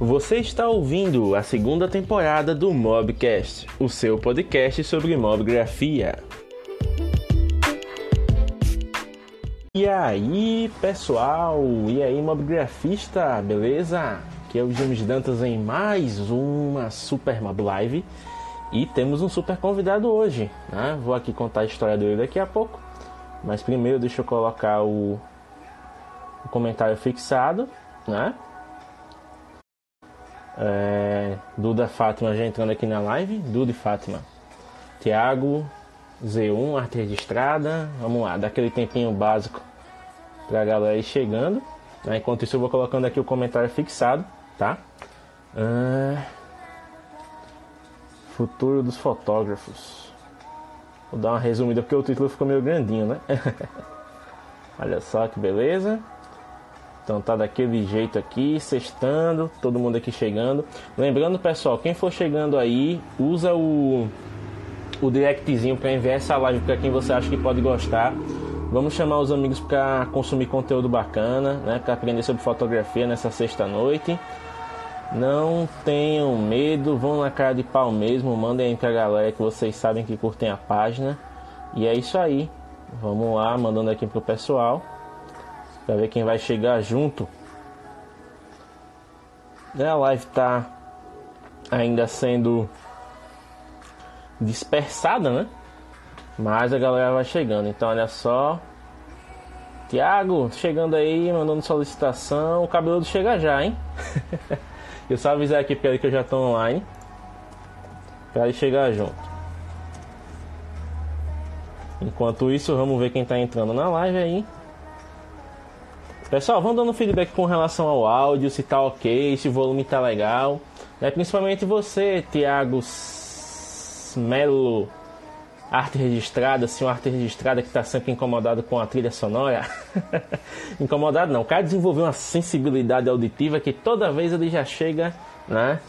Você está ouvindo a segunda temporada do Mobcast, o seu podcast sobre mobgrafia. E aí, pessoal? E aí, mobgrafista, beleza? Aqui é o James Dantas em mais uma Super Mob Live. E temos um super convidado hoje, né? Vou aqui contar a história dele daqui a pouco. Mas primeiro deixa eu colocar o, o comentário fixado, né? É, Duda Fátima já entrando aqui na live. Duda e Fátima. Tiago, Z1, arte registrada. Vamos lá, daquele tempinho básico pra galera ir chegando. Né? Enquanto isso, eu vou colocando aqui o comentário fixado, tá? É... Futuro dos fotógrafos. Vou dar uma resumida porque o título ficou meio grandinho, né? Olha só que beleza. Então tá daquele jeito aqui, sextando, todo mundo aqui chegando. Lembrando, pessoal, quem for chegando aí, usa o, o directzinho para enviar essa live para quem você acha que pode gostar. Vamos chamar os amigos para consumir conteúdo bacana, né? Para aprender sobre fotografia nessa sexta noite. Não tenham medo, vão na cara de pau mesmo, mandem aí pra galera que vocês sabem que curtem a página. E é isso aí. Vamos lá, mandando aqui pro pessoal para ver quem vai chegar junto. A live tá ainda sendo dispersada, né? Mas a galera vai chegando. Então olha só. Tiago, chegando aí, mandando solicitação. O cabeludo chega já, hein? eu só avisar aqui para ele que eu já tô online. Para ele chegar junto. Enquanto isso, vamos ver quem tá entrando na live aí. Pessoal, vão dando feedback com relação ao áudio, se tá ok, se o volume tá legal. Né? Principalmente você, Thiago Melo, arte registrada, uma arte registrada que está sempre incomodado com a trilha sonora. incomodado não, o cara desenvolveu uma sensibilidade auditiva que toda vez ele já chega, né?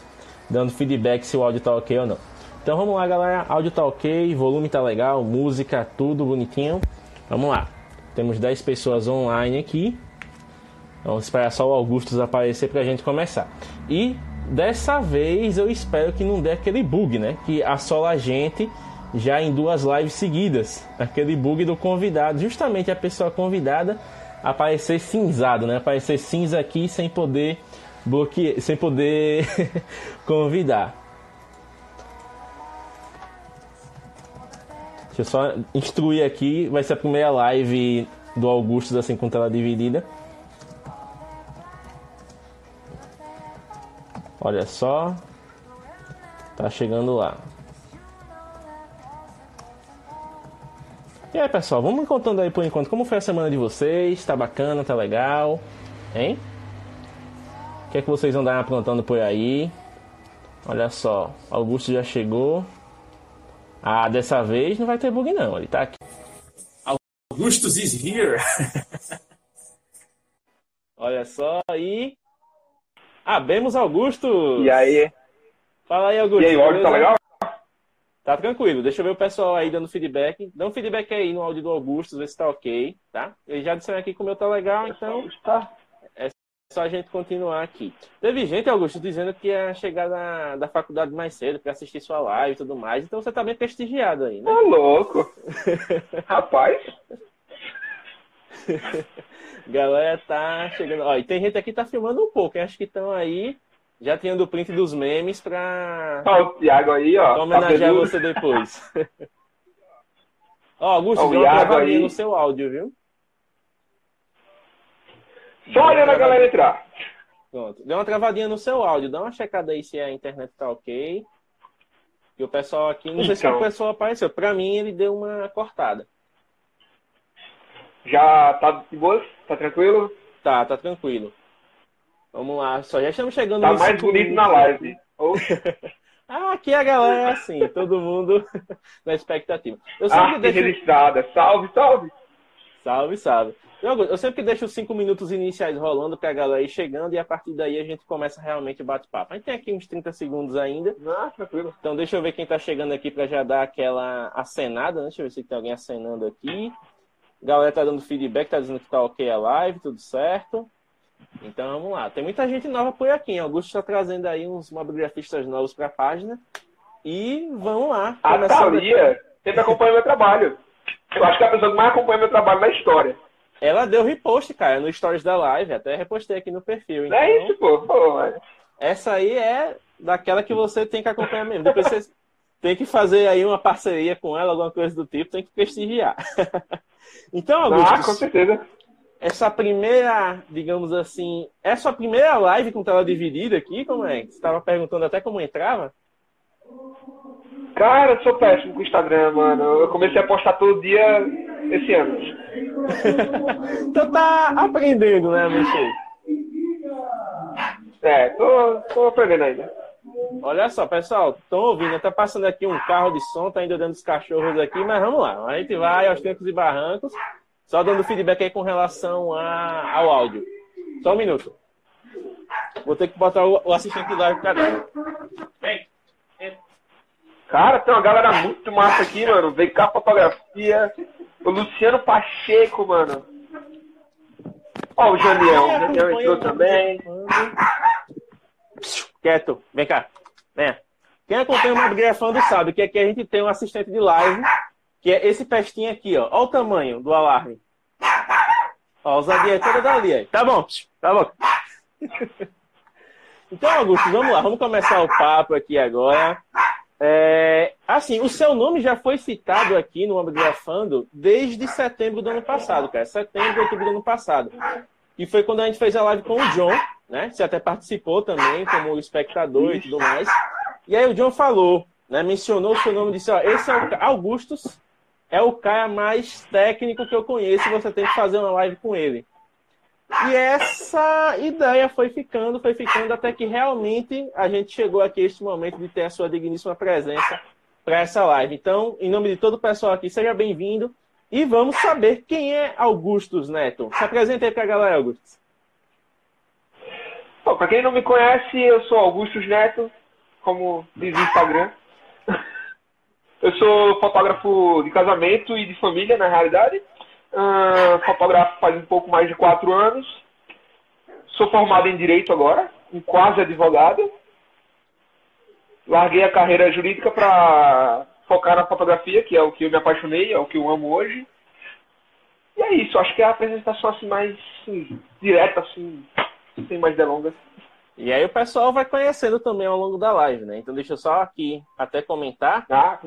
Dando feedback se o áudio tá ok ou não. Então vamos lá, galera. Áudio tá ok, volume tá legal, música, tudo bonitinho. Vamos lá. Temos 10 pessoas online aqui. Vamos esperar só o Augustus aparecer para a gente começar. E dessa vez eu espero que não dê aquele bug, né? Que assola a gente já em duas lives seguidas. Aquele bug do convidado. Justamente a pessoa convidada aparecer cinzado, né? Aparecer cinza aqui sem poder bloquear, sem poder convidar. Deixa eu só instruir aqui, vai ser a primeira live do Augustus assim com tela dividida. Olha só. Tá chegando lá. E aí, pessoal, vamos contando aí por enquanto como foi a semana de vocês. Tá bacana, tá legal? Hein? O que é que vocês andaram aprontando por aí? Olha só, Augusto já chegou. Ah, dessa vez não vai ter bug não, ele tá aqui. Augustus is here. Olha só aí. Abemos Augusto. E aí? Fala aí, Augusto. E aí, o áudio tá legal? Tá tranquilo. Deixa eu ver o pessoal aí dando feedback. Dá um feedback aí no áudio do Augusto, ver se tá ok, tá? Eles já disseram aqui que o meu tá legal, então tá. É só a gente continuar aqui. Teve gente, Augusto, dizendo que ia chegar da, da faculdade mais cedo para assistir sua live e tudo mais. Então você tá bem prestigiado aí, né? Ô, louco. Rapaz. Galera tá chegando. Ó, e tem gente aqui que tá filmando um pouco. Acho que estão aí já tendo o print dos memes pra. Ó, o Thiago aí, ó. Pra homenagear tá você depois. ó, Augusto, deu uma travadinha aí. no seu áudio, viu? Só olhando a galera entrar. Pronto. Deu uma travadinha no seu áudio. Dá uma checada aí se a internet tá ok. E o pessoal aqui, não então. sei se o então. pessoal apareceu. Pra mim, ele deu uma cortada. Já tá de boa? Tá tranquilo? Tá, tá tranquilo. Vamos lá, só já estamos chegando Tá mais bonito na live. ah, aqui a galera é assim, todo mundo na expectativa. Eu sempre Arte deixo... registrada. Salve, salve! Salve, salve. Eu, eu sempre deixo os cinco minutos iniciais rolando pra galera ir chegando e a partir daí a gente começa realmente o bate-papo. A gente tem aqui uns 30 segundos ainda. Ah, tranquilo. Então deixa eu ver quem tá chegando aqui pra já dar aquela acenada, né? Deixa eu ver se tem alguém acenando aqui. A galera tá dando feedback, tá dizendo que tá ok a live, tudo certo. Então vamos lá. Tem muita gente nova por aqui. Augusto está trazendo aí uns mobigrafistas novos para a página. E vamos lá. A Thalia sempre acompanha meu trabalho. Eu acho que é a pessoa que mais acompanha meu trabalho na história. Ela deu repost, cara, no stories da live. Até repostei aqui no perfil. Então... É isso, pô. pô. Essa aí é daquela que você tem que acompanhar mesmo. Depois você tem que fazer aí uma parceria com ela, alguma coisa do tipo, tem que prestigiar. então, Augusto. Ah, com certeza. Essa primeira, digamos assim, é sua primeira live com tela dividida aqui, como é? Você estava perguntando até como entrava? Cara, eu sou péssimo com o Instagram, mano. Eu comecei a postar todo dia esse ano. então tá aprendendo, né, mexer? É, tô, tô aprendendo ainda. Olha só, pessoal, estão ouvindo, tá passando aqui um carro de som, tá ainda dando os cachorros aqui, mas vamos lá. A gente vai aos trancos e barrancos, só dando feedback aí com relação a, ao áudio. Só um minuto. Vou ter que botar o, o assistente live pra dentro. Vem. Cara, tem uma galera muito massa aqui, mano. Vem cá fotografia. O Luciano Pacheco, mano. Ó, o Janiel. O Janiel entrou também. Quieto, vem cá. Venha. Quem acompanha o Mobgrafando sabe que aqui a gente tem um assistente de live, que é esse pestinho aqui, ó. Olha o tamanho do alarme. Ó, a ousadia é toda dali. Tá bom, tá bom. Então, Augusto, vamos lá. Vamos começar o papo aqui agora. É, assim, o seu nome já foi citado aqui no Mobgrafando desde setembro do ano passado, cara. Setembro, outubro do ano passado. E foi quando a gente fez a live com o John, né? Você até participou também como espectador e tudo mais. E aí o John falou, né? Mencionou o seu nome e disse, ó, esse é o Augustus, é o cara mais técnico que eu conheço, você tem que fazer uma live com ele. E essa ideia foi ficando, foi ficando, até que realmente a gente chegou aqui este momento de ter a sua digníssima presença para essa live. Então, em nome de todo o pessoal aqui, seja bem-vindo e vamos saber quem é Augustus Neto. Se apresente aí para a galera, Augustus. Bom, para quem não me conhece, eu sou Augustus Neto, como diz o Instagram. Eu sou fotógrafo de casamento e de família, na realidade. Uh, fotografo faz um pouco mais de quatro anos. Sou formado em Direito agora, em quase advogado. Larguei a carreira jurídica para focar na fotografia, que é o que eu me apaixonei, é o que eu amo hoje. E é isso, acho que é a apresentação assim mais assim, direta, assim, sem mais delongas. E aí o pessoal vai conhecendo também ao longo da live, né? Então deixa eu só aqui até comentar ah,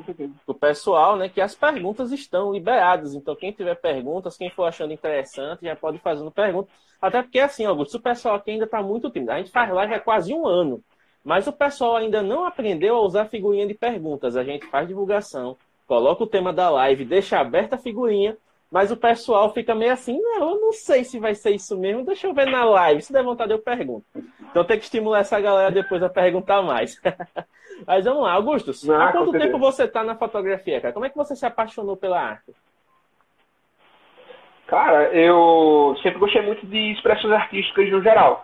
o pessoal, né, que as perguntas estão liberadas. Então quem tiver perguntas, quem for achando interessante, já pode ir fazendo perguntas. Até porque assim, Augusto, o pessoal aqui ainda está muito tímido. A gente faz live há quase um ano, mas o pessoal ainda não aprendeu a usar figurinha de perguntas. A gente faz divulgação, coloca o tema da live, deixa aberta a figurinha mas o pessoal fica meio assim, não, eu não sei se vai ser isso mesmo, deixa eu ver na live. Se der vontade, eu pergunto. Então tem que estimular essa galera depois a perguntar mais. Mas vamos lá, Augusto, não, há quanto tempo você está na fotografia, cara? Como é que você se apaixonou pela arte? Cara, eu sempre gostei muito de expressões artísticas no geral.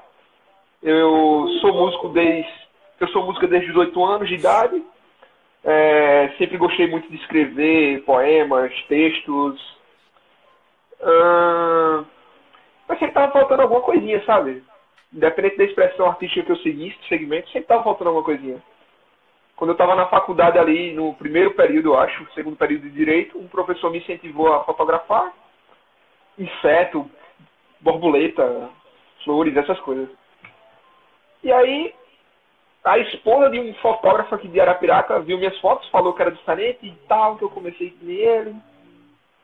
Eu sou músico desde. Eu sou músico desde os 8 anos de idade. É, sempre gostei muito de escrever poemas, textos, Uh, mas sempre tava faltando alguma coisinha, sabe? Independente da expressão artística que eu seguisse, segmento, sempre tava faltando alguma coisinha. Quando eu estava na faculdade ali, no primeiro período, eu acho, segundo período de Direito, um professor me incentivou a fotografar inseto, borboleta, flores, essas coisas. E aí, a esposa de um fotógrafo aqui de Arapiraca viu minhas fotos, falou que era diferente e tal, que eu comecei nele.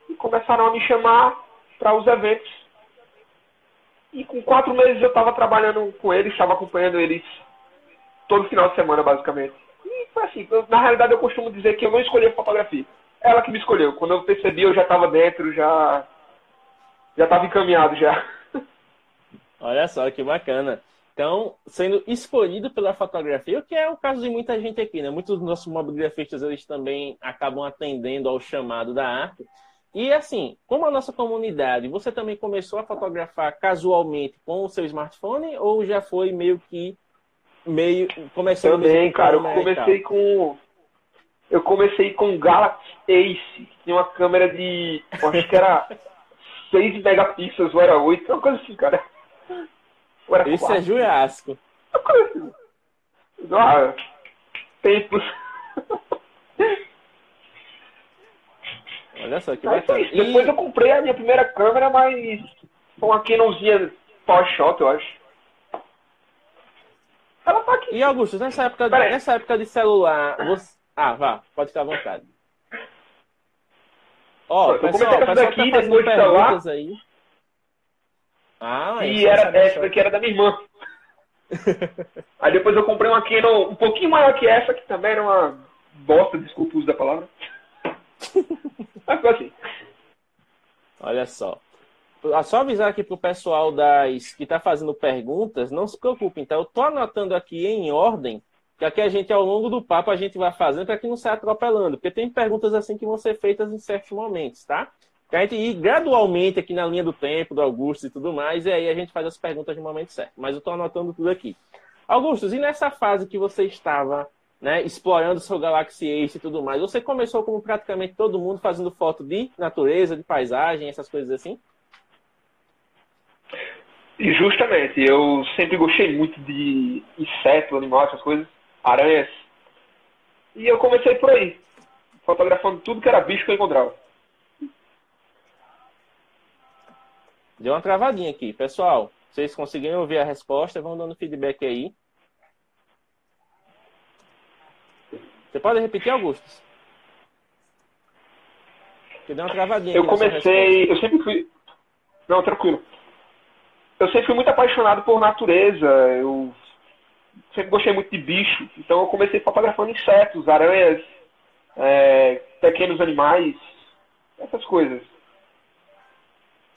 E começaram a me chamar para os eventos. E com quatro meses eu estava trabalhando com eles, estava acompanhando eles todo final de semana, basicamente. E foi assim, na realidade eu costumo dizer que eu não escolhi a fotografia. Ela que me escolheu. Quando eu percebi, eu já estava dentro, já já estava encaminhado já. Olha só que bacana. Então, sendo escolhido pela fotografia, o que é o caso de muita gente aqui, né? Muitos dos nossos mobigrafistas, eles também acabam atendendo ao chamado da arte. E assim, como a nossa comunidade, você também começou a fotografar casualmente com o seu smartphone ou já foi meio que meio começando Também, cara, eu comecei com eu comecei com o Galaxy Ace, que tinha uma câmera de, acho que era 6 megapixels ou era 8, uma coisa assim, cara. Esse é Juiasco. Ah, tempos. Olha só que foi bacana. isso. Depois eu comprei a minha primeira câmera, mas foi uma Canonzinha Powershot, eu acho. Ela tá aqui. E Augusto, nessa época, Peraí. nessa época de celular, você... Ah, vá, pode ficar à vontade. Ó, Eu o pessoal, com pessoal daqui, tá fazendo do celular. perguntas aí. Ah, E era, essa daqui era da minha irmã. Aí depois eu comprei uma Canon um pouquinho maior que essa, que também era uma bosta, desculpa o uso da palavra. Mas foi assim. Olha só. Ah, Só avisar aqui pro pessoal das que tá fazendo perguntas, não se preocupem, tá? Eu tô anotando aqui em ordem, que aqui a gente, ao longo do papo, a gente vai fazendo para que não saia atropelando, porque tem perguntas assim que vão ser feitas em certos momentos, tá? Pra gente ir gradualmente aqui na linha do tempo, do Augusto e tudo mais, e aí a gente faz as perguntas no momento certo. Mas eu tô anotando tudo aqui. Augusto, e nessa fase que você estava né, explorando seu Galaxy Ace e tudo mais, você começou como praticamente todo mundo fazendo foto de natureza, de paisagem, essas coisas assim? E justamente, eu sempre gostei muito de inseto, animal, essas coisas, aranhas. E eu comecei por aí, fotografando tudo que era bicho que eu encontrava. Deu uma travadinha aqui. Pessoal, vocês conseguiram ouvir a resposta? Vão dando feedback aí. Você pode repetir, Augusto? Que deu uma travadinha Eu comecei, eu sempre fui. Não, tranquilo. Eu sempre fui muito apaixonado por natureza. Eu sempre gostei muito de bicho. Então eu comecei fotografando insetos, aranhas, é, pequenos animais, essas coisas.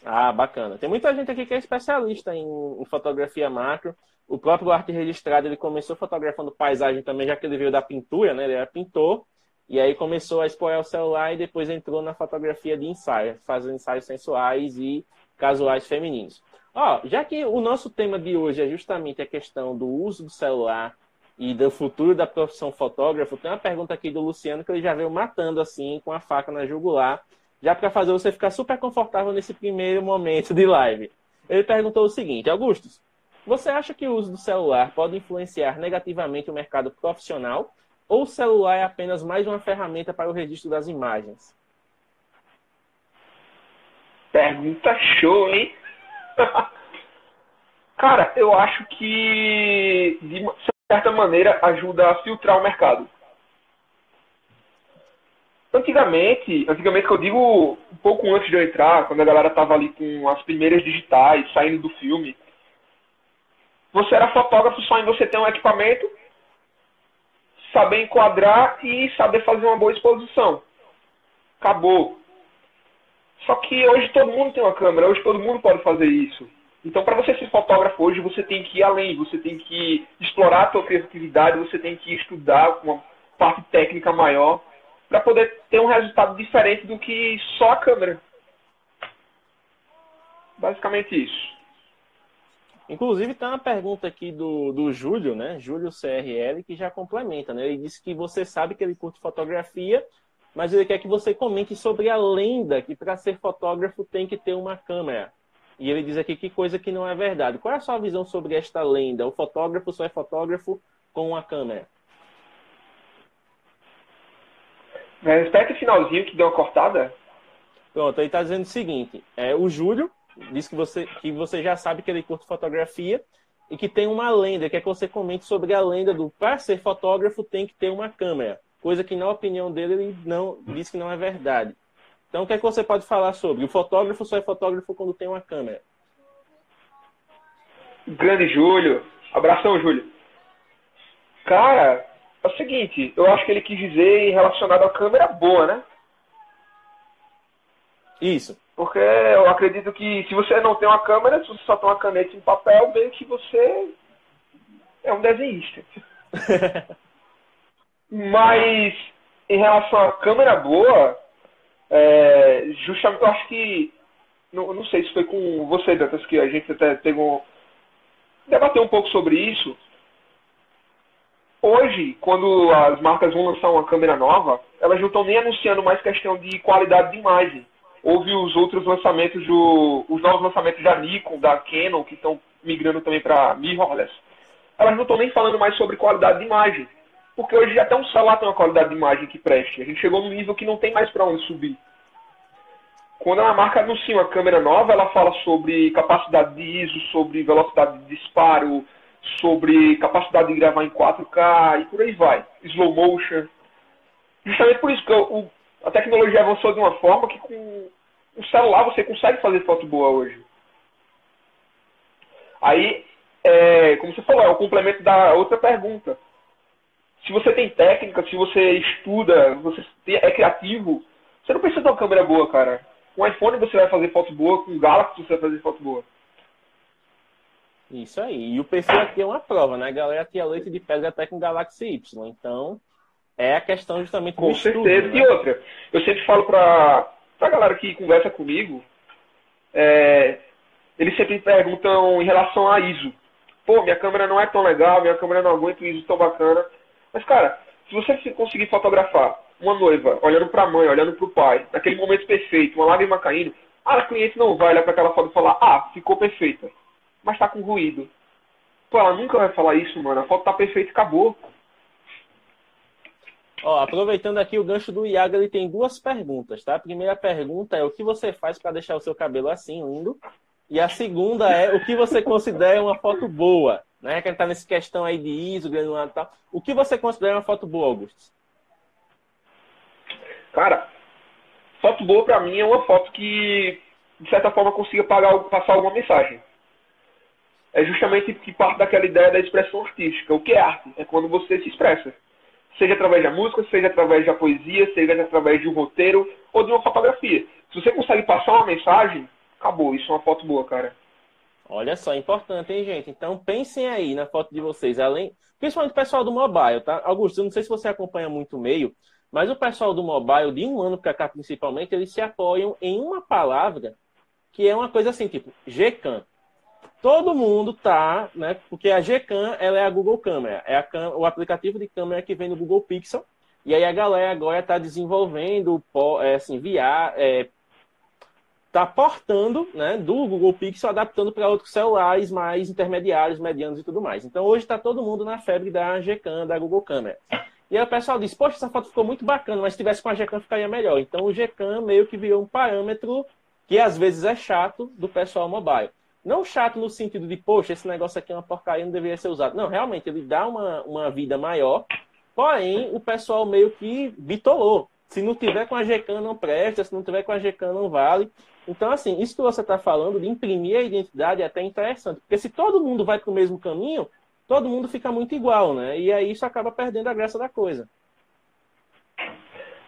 Ah, bacana. Tem muita gente aqui que é especialista em, em fotografia macro. O próprio arte registrado, ele começou fotografando paisagem também, já que ele veio da pintura, né? Ele era pintor. E aí começou a explorar o celular e depois entrou na fotografia de ensaio, fazendo ensaios sensuais e casuais femininos. Ó, já que o nosso tema de hoje é justamente a questão do uso do celular e do futuro da profissão fotógrafo, tem uma pergunta aqui do Luciano que ele já veio matando assim, com a faca na jugular, já para fazer você ficar super confortável nesse primeiro momento de live. Ele perguntou o seguinte: Augustus, você acha que o uso do celular pode influenciar negativamente o mercado profissional? Ou o celular é apenas mais uma ferramenta para o registro das imagens? Pergunta show, hein? Cara, eu acho que de certa maneira ajuda a filtrar o mercado. Antigamente, antigamente que eu digo um pouco antes de eu entrar, quando a galera tava ali com as primeiras digitais, saindo do filme, você era fotógrafo só em você ter um equipamento, saber enquadrar e saber fazer uma boa exposição. Acabou. Só que hoje todo mundo tem uma câmera, hoje todo mundo pode fazer isso. Então, para você ser fotógrafo hoje, você tem que ir além, você tem que explorar a sua criatividade, você tem que estudar uma parte técnica maior para poder ter um resultado diferente do que só a câmera. Basicamente isso. Inclusive, tem uma pergunta aqui do, do Júlio, né? Júlio CRL, que já complementa, né? Ele disse que você sabe que ele curte fotografia, mas ele quer que você comente sobre a lenda que para ser fotógrafo tem que ter uma câmera. E ele diz aqui que coisa que não é verdade. Qual é a sua visão sobre esta lenda? O fotógrafo só é fotógrafo com uma câmera. Repete o finalzinho que deu uma cortada. Pronto, ele está dizendo o seguinte: é, o Júlio diz que você, que você já sabe que ele curte fotografia e que tem uma lenda, quer que você comente sobre a lenda do para ser fotógrafo tem que ter uma câmera. Coisa que, na opinião dele, ele não diz que não é verdade. Então, o que é que você pode falar sobre? O fotógrafo só é fotógrafo quando tem uma câmera. Grande Júlio. Abração, Júlio. Cara, é o seguinte, eu acho que ele quis dizer relacionado à câmera boa, né? Isso. Porque eu acredito que se você não tem uma câmera, se você só tem uma caneta e um papel, meio que você é um desenhista. Mas em relação à câmera boa, é, justamente eu acho que. Não, não sei se foi com você, Dantas, que a gente até teve um, debater um pouco sobre isso. Hoje, quando as marcas vão lançar uma câmera nova, elas não estão nem anunciando mais questão de qualidade de imagem. Houve os outros lançamentos, do, os novos lançamentos da Nikon, da Canon, que estão migrando também para mirrorless, elas não estão nem falando mais sobre qualidade de imagem. Porque hoje até um celular tem uma qualidade de imagem que preste. A gente chegou num nível que não tem mais para onde subir. Quando a marca anuncia uma câmera nova, ela fala sobre capacidade de ISO, sobre velocidade de disparo, sobre capacidade de gravar em 4K e por aí vai. Slow motion. Justamente por isso que o, a tecnologia avançou de uma forma que com o celular você consegue fazer foto boa hoje. Aí, é, como você falou, é o complemento da outra pergunta. Se você tem técnica, se você estuda, você é criativo, você não precisa de uma câmera boa, cara. Com iPhone você vai fazer foto boa, com Galaxy você vai fazer foto boa. Isso aí. E o perfil aqui é uma prova, né? A galera tinha leite de pedra até com Galaxy Y. Então, é a questão justamente do Com estudo, certeza. Né? E outra, eu sempre falo pra, pra galera que conversa comigo, é, eles sempre perguntam em relação a ISO. Pô, minha câmera não é tão legal, minha câmera não aguenta o ISO tão bacana. Mas, cara, se você conseguir fotografar uma noiva olhando para a mãe, olhando para o pai, naquele momento perfeito, uma lágrima caindo, a cliente não vai olhar para aquela foto e falar, ah, ficou perfeita mas tá com ruído. Pô, ela nunca vai falar isso, mano. A foto tá perfeita e acabou. Ó, aproveitando aqui o gancho do Iago, ele tem duas perguntas, tá? A primeira pergunta é o que você faz para deixar o seu cabelo assim, lindo? E a segunda é o que você considera uma foto boa, né? Que a gente tá nessa questão aí de ISO, granulado e tal. O que você considera uma foto boa, Augusto? Cara, foto boa para mim é uma foto que, de certa forma, consiga pagar, passar alguma mensagem é justamente que parte daquela ideia da expressão artística. O que é arte? É quando você se expressa. Seja através da música, seja através da poesia, seja através de um roteiro ou de uma fotografia. Se você consegue passar uma mensagem, acabou. Isso é uma foto boa, cara. Olha só, importante, hein, gente? Então pensem aí na foto de vocês, além, principalmente o pessoal do mobile, tá? Augusto, eu não sei se você acompanha muito o meio, mas o pessoal do mobile, de um ano para cá principalmente, eles se apoiam em uma palavra que é uma coisa assim, tipo, GCAM todo mundo tá, né? Porque a Gcam ela é a Google Câmera, é a, o aplicativo de câmera que vem no Google Pixel. E aí a galera agora está desenvolvendo, é, assim, via, é, tá portando, né, do Google Pixel, adaptando para outros celulares mais intermediários, medianos e tudo mais. Então hoje está todo mundo na febre da Gcam, da Google Câmera. E aí o pessoal diz, poxa, essa foto ficou muito bacana, mas se tivesse com a Gcam ficaria melhor. Então o Gcam meio que virou um parâmetro que às vezes é chato do pessoal mobile. Não chato no sentido de, poxa, esse negócio aqui é uma porcaria, não deveria ser usado. Não, realmente, ele dá uma, uma vida maior, porém, o pessoal meio que bitolou. Se não tiver com a GCAN, não presta, se não tiver com a GCAN, não vale. Então, assim, isso que você está falando de imprimir a identidade é até interessante, porque se todo mundo vai para o mesmo caminho, todo mundo fica muito igual, né? E aí isso acaba perdendo a graça da coisa.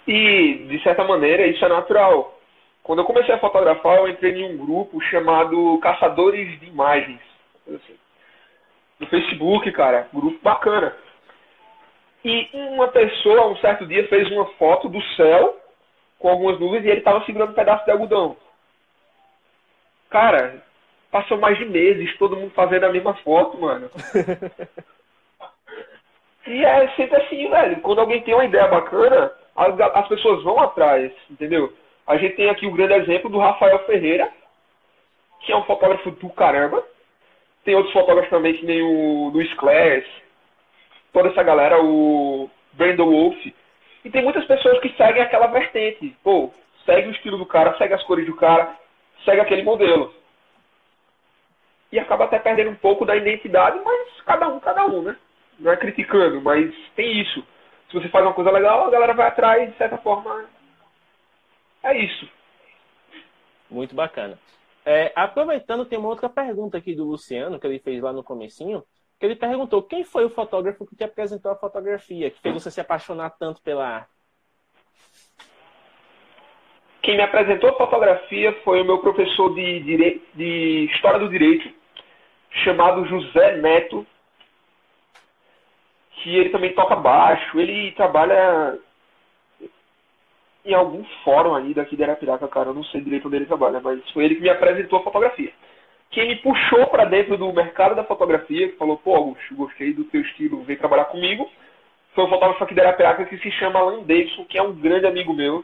E, de certa maneira, isso é natural. Quando eu comecei a fotografar, eu entrei em um grupo chamado Caçadores de Imagens. Assim. No Facebook, cara, grupo bacana. E uma pessoa, um certo dia, fez uma foto do céu com algumas nuvens e ele estava segurando um pedaço de algodão. Cara, passou mais de meses todo mundo fazendo a mesma foto, mano. e é sempre assim, velho. Quando alguém tem uma ideia bacana, as pessoas vão atrás, entendeu? A gente tem aqui o grande exemplo do Rafael Ferreira, que é um fotógrafo do caramba. Tem outros fotógrafos também, que nem o Luiz Clares, toda essa galera, o Brandon Wolf. E tem muitas pessoas que seguem aquela vertente. Pô, segue o estilo do cara, segue as cores do cara, segue aquele modelo. E acaba até perdendo um pouco da identidade, mas cada um, cada um, né? Não é criticando, mas tem isso. Se você faz uma coisa legal, a galera vai atrás, de certa forma, é isso. Muito bacana. É, aproveitando, tem uma outra pergunta aqui do Luciano, que ele fez lá no comecinho, que ele perguntou quem foi o fotógrafo que te apresentou a fotografia, que fez você se apaixonar tanto pela arte? Quem me apresentou a fotografia foi o meu professor de, direito, de História do Direito, chamado José Neto, que ele também toca baixo, ele trabalha em algum fórum aí daqui de Arapiraca, cara, eu não sei direito onde ele trabalha, mas foi ele que me apresentou a fotografia. Quem me puxou para dentro do mercado da fotografia, que falou, pô, Augusto, gostei do teu estilo, vem trabalhar comigo, foi um fotógrafo aqui de Arapiraca que se chama Alan Davidson, que é um grande amigo meu.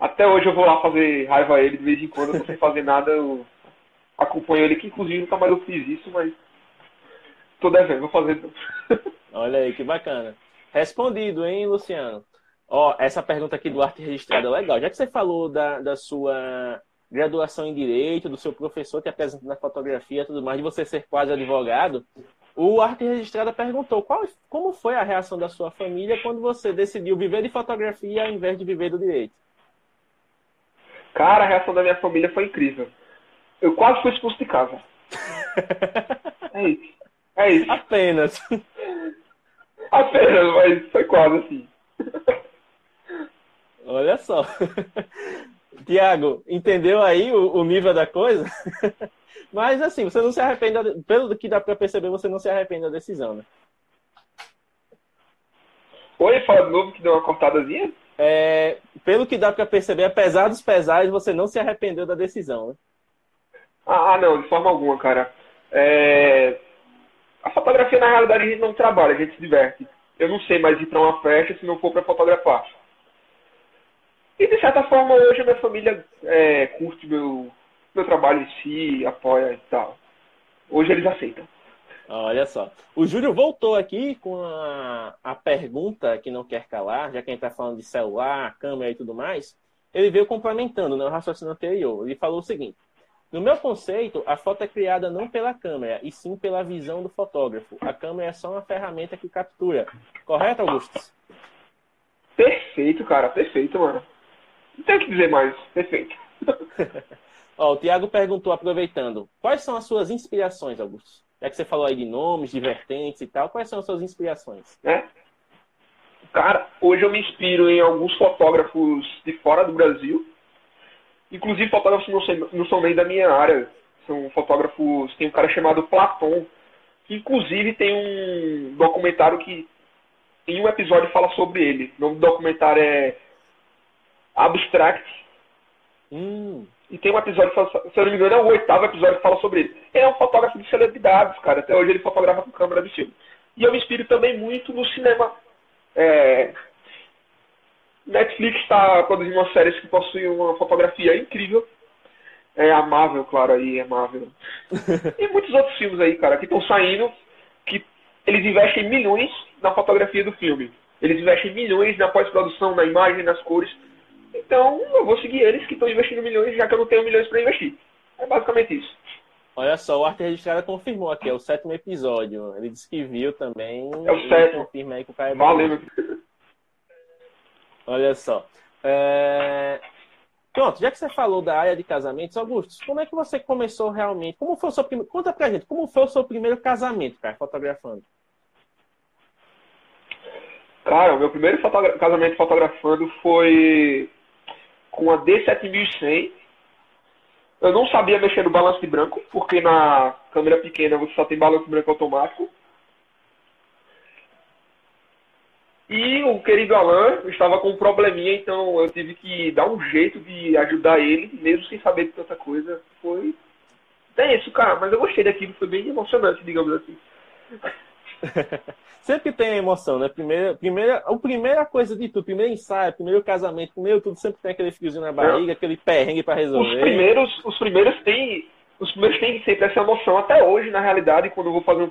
Até hoje eu vou lá fazer raiva a ele de vez em quando, sei fazer nada, eu acompanho ele, que inclusive nunca mais eu fiz isso, mas tô devendo, vou fazer. Olha aí, que bacana. Respondido, hein, Luciano? Ó, essa pergunta aqui do arte registrado é legal. Já que você falou da, da sua graduação em Direito, do seu professor que apresenta na fotografia e tudo mais, de você ser quase advogado, o arte registrada perguntou qual, como foi a reação da sua família quando você decidiu viver de fotografia ao invés de viver do direito. Cara, a reação da minha família foi incrível. Eu quase fui expulso de casa. é isso. É isso. Apenas. Apenas, mas foi quase assim. Olha só. Tiago, entendeu aí o, o, nível da coisa? Mas assim, você não se arrepende, pelo que dá para perceber, você não se arrepende da decisão, né? Oi, fala de novo que deu uma cortadazinha? É, pelo que dá para perceber, apesar dos pesares, você não se arrependeu da decisão, né? Ah, ah, não, de forma alguma, cara. É... A fotografia, na realidade, a gente não trabalha, a gente se diverte. Eu não sei mais ir para uma festa se não for para fotografar. E de certa forma hoje a minha família é, curte meu, meu trabalho em si, apoia e tal. Hoje eles aceitam. Olha só. O Júlio voltou aqui com a, a pergunta que não quer calar, já que a gente está falando de celular, câmera e tudo mais. Ele veio complementando né, o raciocínio anterior. Ele falou o seguinte: No meu conceito, a foto é criada não pela câmera, e sim pela visão do fotógrafo. A câmera é só uma ferramenta que captura. Correto, Augusto? Perfeito, cara. Perfeito, mano. Não tem o que dizer mais. Perfeito. Ó, o Tiago perguntou, aproveitando, quais são as suas inspirações, Augusto? Já que você falou aí de nomes, de vertentes e tal, quais são as suas inspirações? É. Cara, hoje eu me inspiro em alguns fotógrafos de fora do Brasil. Inclusive fotógrafos que não, são, não são nem da minha área. São fotógrafos. Tem um cara chamado Platon, que inclusive tem um documentário que em um episódio fala sobre ele. O nome do documentário é Abstract. Hum. E tem um episódio, se eu não me engano, é o oitavo episódio que fala sobre ele. Ele é um fotógrafo de celebridades, cara. Até hoje ele fotografa com câmera de filme. E eu me inspiro também muito no cinema. É... Netflix está produzindo uma série que possui uma fotografia incrível. É amável, claro, aí, é amável. e muitos outros filmes aí, cara, que estão saindo, que eles investem milhões na fotografia do filme. Eles investem milhões na pós-produção, na imagem, nas cores. Então, eu vou seguir eles que estão investindo milhões, já que eu não tenho milhões para investir. É basicamente isso. Olha só, o Arte Registrada confirmou aqui, é o sétimo episódio. Ele disse que viu também. É o sétimo. Confirma aí que o cara é Valeu, Olha só. É... Pronto, já que você falou da área de casamentos, Augusto, como é que você começou realmente? Como foi o seu primeiro... Conta pra gente, como foi o seu primeiro casamento, cara, fotografando? Cara, o meu primeiro fotogra... casamento fotografando foi com a D7100. Eu não sabia mexer no balanço de branco, porque na câmera pequena você só tem balanço de branco automático. E o querido Alan estava com um probleminha, então eu tive que dar um jeito de ajudar ele, mesmo sem saber de tanta coisa. Foi é isso, cara, mas eu gostei daquilo, foi bem emocionante, digamos assim. sempre tem emoção, né? Primeira, primeira, a primeira coisa de tudo, primeiro ensaio, primeiro casamento, primeiro tudo, sempre tem aquele friozinho na barriga, aquele perrengue para resolver. Os primeiros, os primeiros têm, os primeiros têm sempre essa emoção. Até hoje, na realidade, quando eu vou fazer um,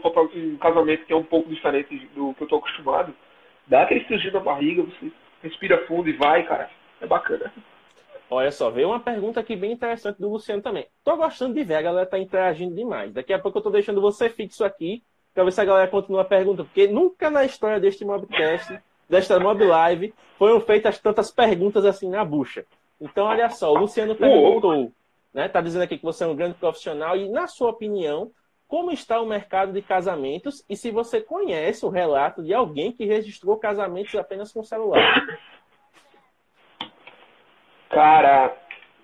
um casamento que é um pouco diferente do que eu tô acostumado, dá aquele friozinho na barriga, você respira fundo e vai, cara. É bacana. Olha só, veio uma pergunta aqui bem interessante do Luciano também. Tô gostando de ver, a galera tá interagindo demais. Daqui a pouco eu tô deixando você fixo aqui para ver se a galera continua perguntando, porque nunca na história deste Mobcast, desta Mob Live, foram feitas tantas perguntas assim na bucha. Então, olha só, o Luciano perguntou, né? Tá dizendo aqui que você é um grande profissional e, na sua opinião, como está o mercado de casamentos e se você conhece o relato de alguém que registrou casamentos apenas com celular? Cara,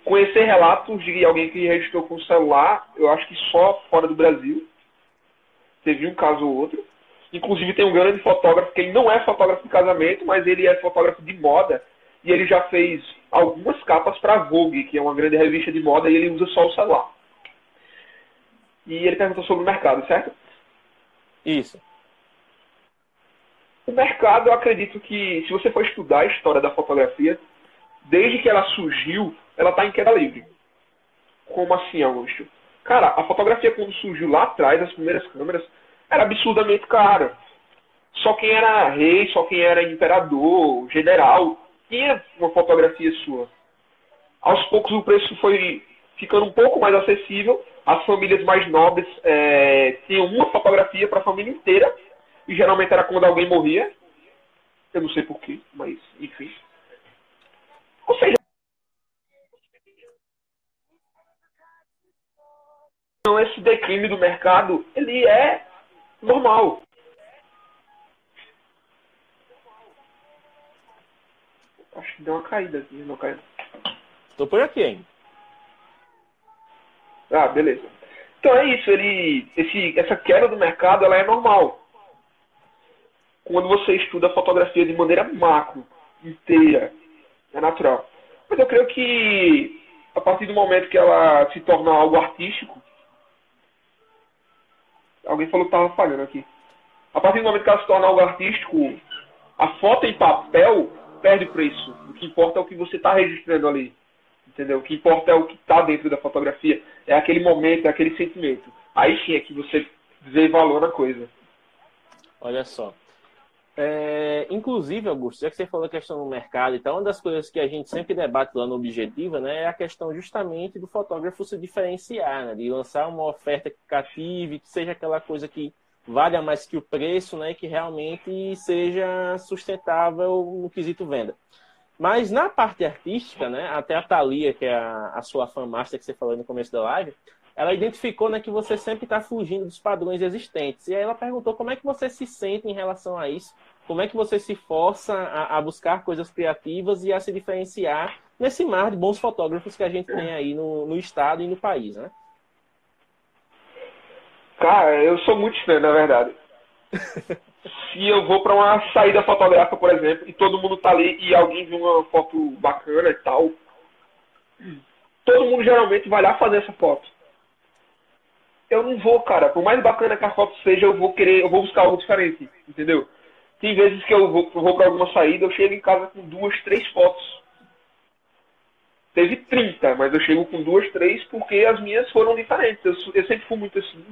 conhecer relatos de alguém que registrou com celular, eu acho que só fora do Brasil teve um caso ou outro. Inclusive tem um grande fotógrafo que ele não é fotógrafo de casamento, mas ele é fotógrafo de moda e ele já fez algumas capas para Vogue, que é uma grande revista de moda, e ele usa só o celular. E ele perguntou sobre o mercado, certo? Isso. O mercado, eu acredito que, se você for estudar a história da fotografia, desde que ela surgiu, ela está em queda livre. Como assim, Augusto? Cara, a fotografia quando surgiu lá atrás, as primeiras câmeras, era absurdamente cara. Só quem era rei, só quem era imperador, general, tinha uma fotografia sua. Aos poucos o preço foi ficando um pouco mais acessível. As famílias mais nobres é, tinham uma fotografia para a família inteira. E geralmente era quando alguém morria. Eu não sei porquê, mas enfim. Ou seja, então esse declínio do mercado, ele é normal. Acho que deu uma caída aqui, não caiu. Tô por aqui ainda. Ah, beleza. Então é isso, ele, esse, essa queda do mercado ela é normal. Quando você estuda a fotografia de maneira macro, inteira, é natural. Mas eu creio que a partir do momento que ela se torna algo artístico, alguém falou que estava falhando aqui. A partir do momento que ela se torna algo artístico, a foto em papel perde preço. O que importa é o que você está registrando ali. Entendeu? O que importa é o que está dentro da fotografia. É aquele momento, é aquele sentimento. Aí sim é que você vê valor na coisa. Olha só. É, inclusive, Augusto, já que você falou a questão do mercado e tal, uma das coisas que a gente sempre debate lá no Objetiva né, é a questão justamente do fotógrafo se diferenciar, né, de lançar uma oferta que cative, que seja aquela coisa que valha mais que o preço, né, que realmente seja sustentável no quesito venda. Mas na parte artística, né, até a Thalia, que é a, a sua fanmaster que você falou no começo da live, ela identificou né, que você sempre está fugindo dos padrões existentes. E aí ela perguntou como é que você se sente em relação a isso, como é que você se força a, a buscar coisas criativas e a se diferenciar nesse mar de bons fotógrafos que a gente tem aí no, no estado e no país, né? Cara, eu sou muito estranho, na verdade. Se eu vou para uma saída fotográfica, por exemplo, e todo mundo tá ali e alguém viu uma foto bacana e tal, todo mundo geralmente vai lá fazer essa foto. Eu não vou, cara. Por mais bacana que a foto seja, eu vou querer, eu vou buscar algo diferente, entendeu? Tem vezes que eu vou, eu vou para alguma saída, eu chego em casa com duas, três fotos. Teve 30, mas eu chego com duas, três porque as minhas foram diferentes. Eu, eu sempre fui muito assim.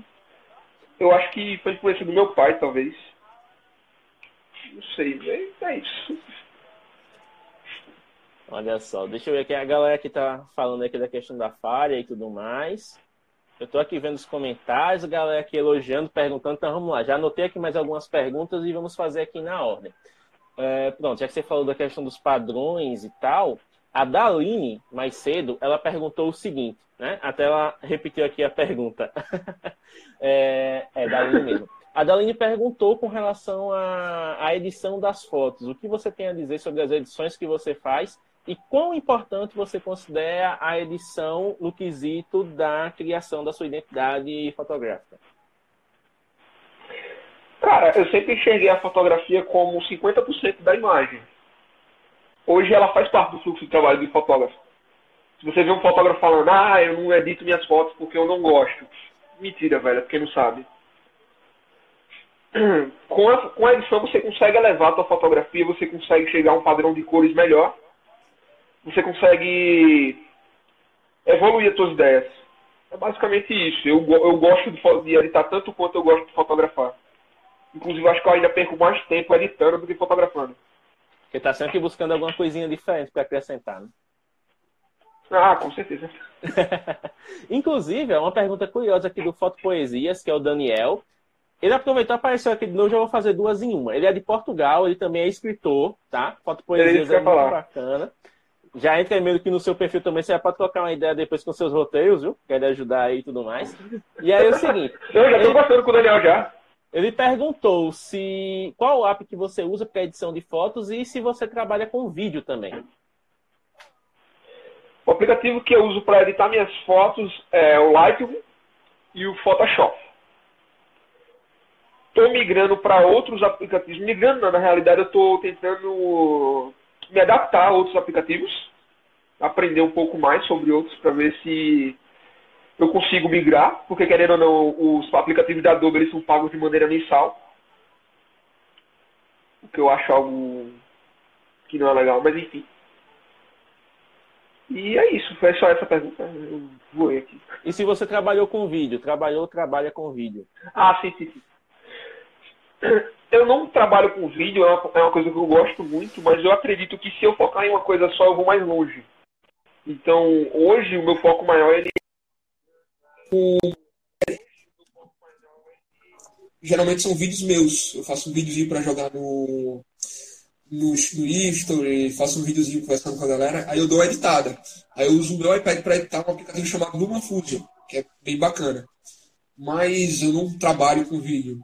Eu acho que foi influência do meu pai, talvez. Não sei, é, é isso. Olha só, deixa eu ver aqui. A galera que tá falando aqui da questão da falha e tudo mais. Eu tô aqui vendo os comentários, a galera aqui elogiando, perguntando. Então vamos lá, já anotei aqui mais algumas perguntas e vamos fazer aqui na ordem. É, pronto, já que você falou da questão dos padrões e tal, a Daline, mais cedo, ela perguntou o seguinte, né? Até ela repetiu aqui a pergunta. é, é Daline mesmo. A Daline perguntou com relação à edição das fotos. O que você tem a dizer sobre as edições que você faz e quão importante você considera a edição no quesito da criação da sua identidade fotográfica? Cara, eu sempre enxerguei a fotografia como 50% da imagem hoje ela faz parte do fluxo de trabalho do fotógrafo. Se você vê um fotógrafo falando, ah, eu não edito minhas fotos porque eu não gosto. Mentira, velho, é porque não sabe. Com a, com a edição você consegue elevar a sua fotografia, você consegue chegar a um padrão de cores melhor, você consegue evoluir as suas ideias. É basicamente isso. Eu, eu gosto de, de editar tanto quanto eu gosto de fotografar. Inclusive, acho que eu ainda perco mais tempo editando do que fotografando. Porque tá sempre buscando alguma coisinha diferente para acrescentar, né? Ah, com certeza. Inclusive, é uma pergunta curiosa aqui do Foto Poesias, que é o Daniel. Ele aproveitou, apareceu aqui de novo, já vou fazer duas em uma. Ele é de Portugal, ele também é escritor, tá? Foto Poesias é, é muito bacana. Já entra meio que no seu perfil também, você pode colocar uma ideia depois com seus roteiros, viu? Quer ajudar aí e tudo mais. E aí é o seguinte. Eu já tô ele... gostando com o Daniel já. Ele perguntou se qual o app que você usa para edição de fotos e se você trabalha com vídeo também. O aplicativo que eu uso para editar minhas fotos é o Lightroom e o Photoshop. Estou migrando para outros aplicativos. Migrando, na realidade, eu estou tentando me adaptar a outros aplicativos, aprender um pouco mais sobre outros para ver se eu consigo migrar, porque querendo ou não, os aplicativos da Adobe eles são pagos de maneira mensal. O que eu acho algo que não é legal, mas enfim. E é isso, foi só essa pergunta. Eu voei aqui. E se você trabalhou com vídeo? Trabalhou, trabalha com vídeo? Ah, sim, sim, sim. Eu não trabalho com vídeo, é uma, é uma coisa que eu gosto muito, mas eu acredito que se eu focar em uma coisa só, eu vou mais longe. Então, hoje, o meu foco maior ele geralmente são vídeos meus. Eu faço um videozinho para jogar no, no, no History, faço um videozinho conversando com a galera, aí eu dou uma editada. Aí eu uso o meu iPad para editar um aplicativo chamado LumaFusion, que é bem bacana. Mas eu não trabalho com vídeo.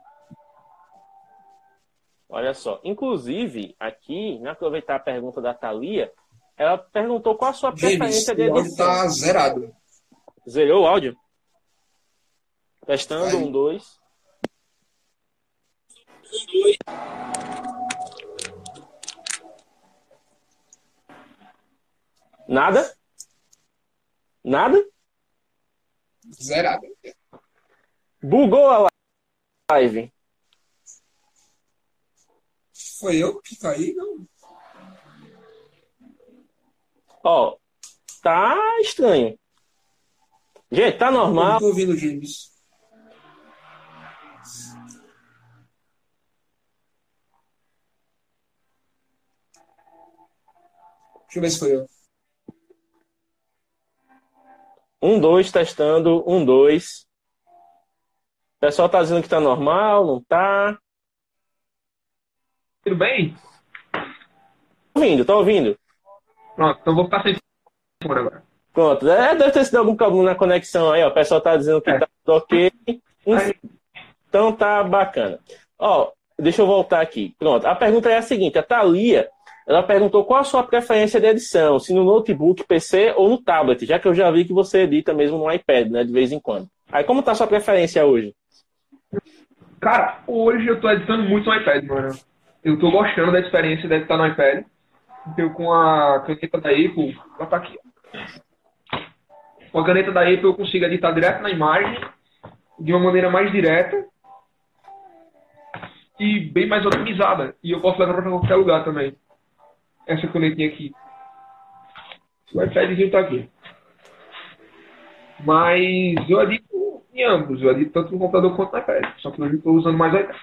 Olha só, inclusive, aqui, né, aproveitar a pergunta da Thalia, ela perguntou qual a sua preferência de edição. O áudio tá zerado. Zerou o áudio? Testando, um, dois. Um, dois. Nada? Nada? Zerado. Bugou a live. Foi eu que caí, não? Ó, tá estranho. Gente, tá normal. Eu tô ouvindo James. Deixa eu ver se foi eu. Um, dois, testando. Um, dois. O pessoal tá dizendo que tá normal, não tá? Tudo bem? Tô ouvindo, tô ouvindo. Pronto, então vou ficar sem fone agora. Pronto, é, deve ter sido algum problema na conexão aí, ó. O pessoal tá dizendo que é. tá ok. Então tá bacana. Ó, deixa eu voltar aqui. Pronto, a pergunta é a seguinte: a Thalia ela perguntou qual a sua preferência de edição, se no notebook, PC ou no tablet, já que eu já vi que você edita mesmo no iPad, né, de vez em quando. Aí como tá a sua preferência hoje? Cara, hoje eu tô editando muito no iPad, mano. Eu tô gostando da experiência de editar no iPad. Eu com a caneta da Apple, ela tá aqui. Com a caneta da Apple eu consigo editar direto na imagem, de uma maneira mais direta e bem mais otimizada. E eu posso levar para qualquer lugar também essa canetinha aqui. O iPadzinho tá aqui. Mas eu edito em ambos. Eu edito tanto no computador quanto no iPad. Só que hoje eu estou usando mais iPad.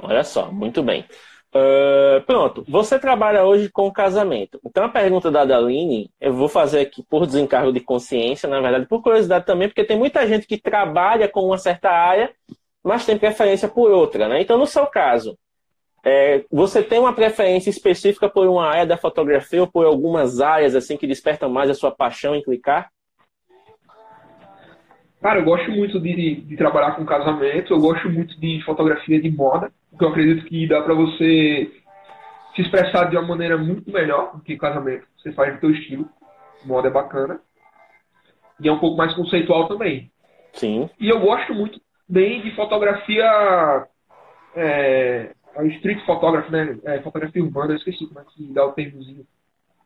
Olha só, muito bem. Uh, pronto, você trabalha hoje com casamento. Então a pergunta da Adaline, eu vou fazer aqui por desencargo de consciência, na verdade, por curiosidade também, porque tem muita gente que trabalha com uma certa área, mas tem preferência por outra, né? Então, no seu caso, é, você tem uma preferência específica por uma área da fotografia ou por algumas áreas assim que despertam mais a sua paixão em clicar? Cara, eu gosto muito de, de trabalhar com casamento, eu gosto muito de fotografia de moda, porque eu acredito que dá para você se expressar de uma maneira muito melhor do que casamento. Você faz do seu estilo, moda é bacana. E é um pouco mais conceitual também. Sim. E eu gosto muito bem de fotografia é, street photography, né? É, fotografia urbana, eu esqueci como é que dá o termozinho.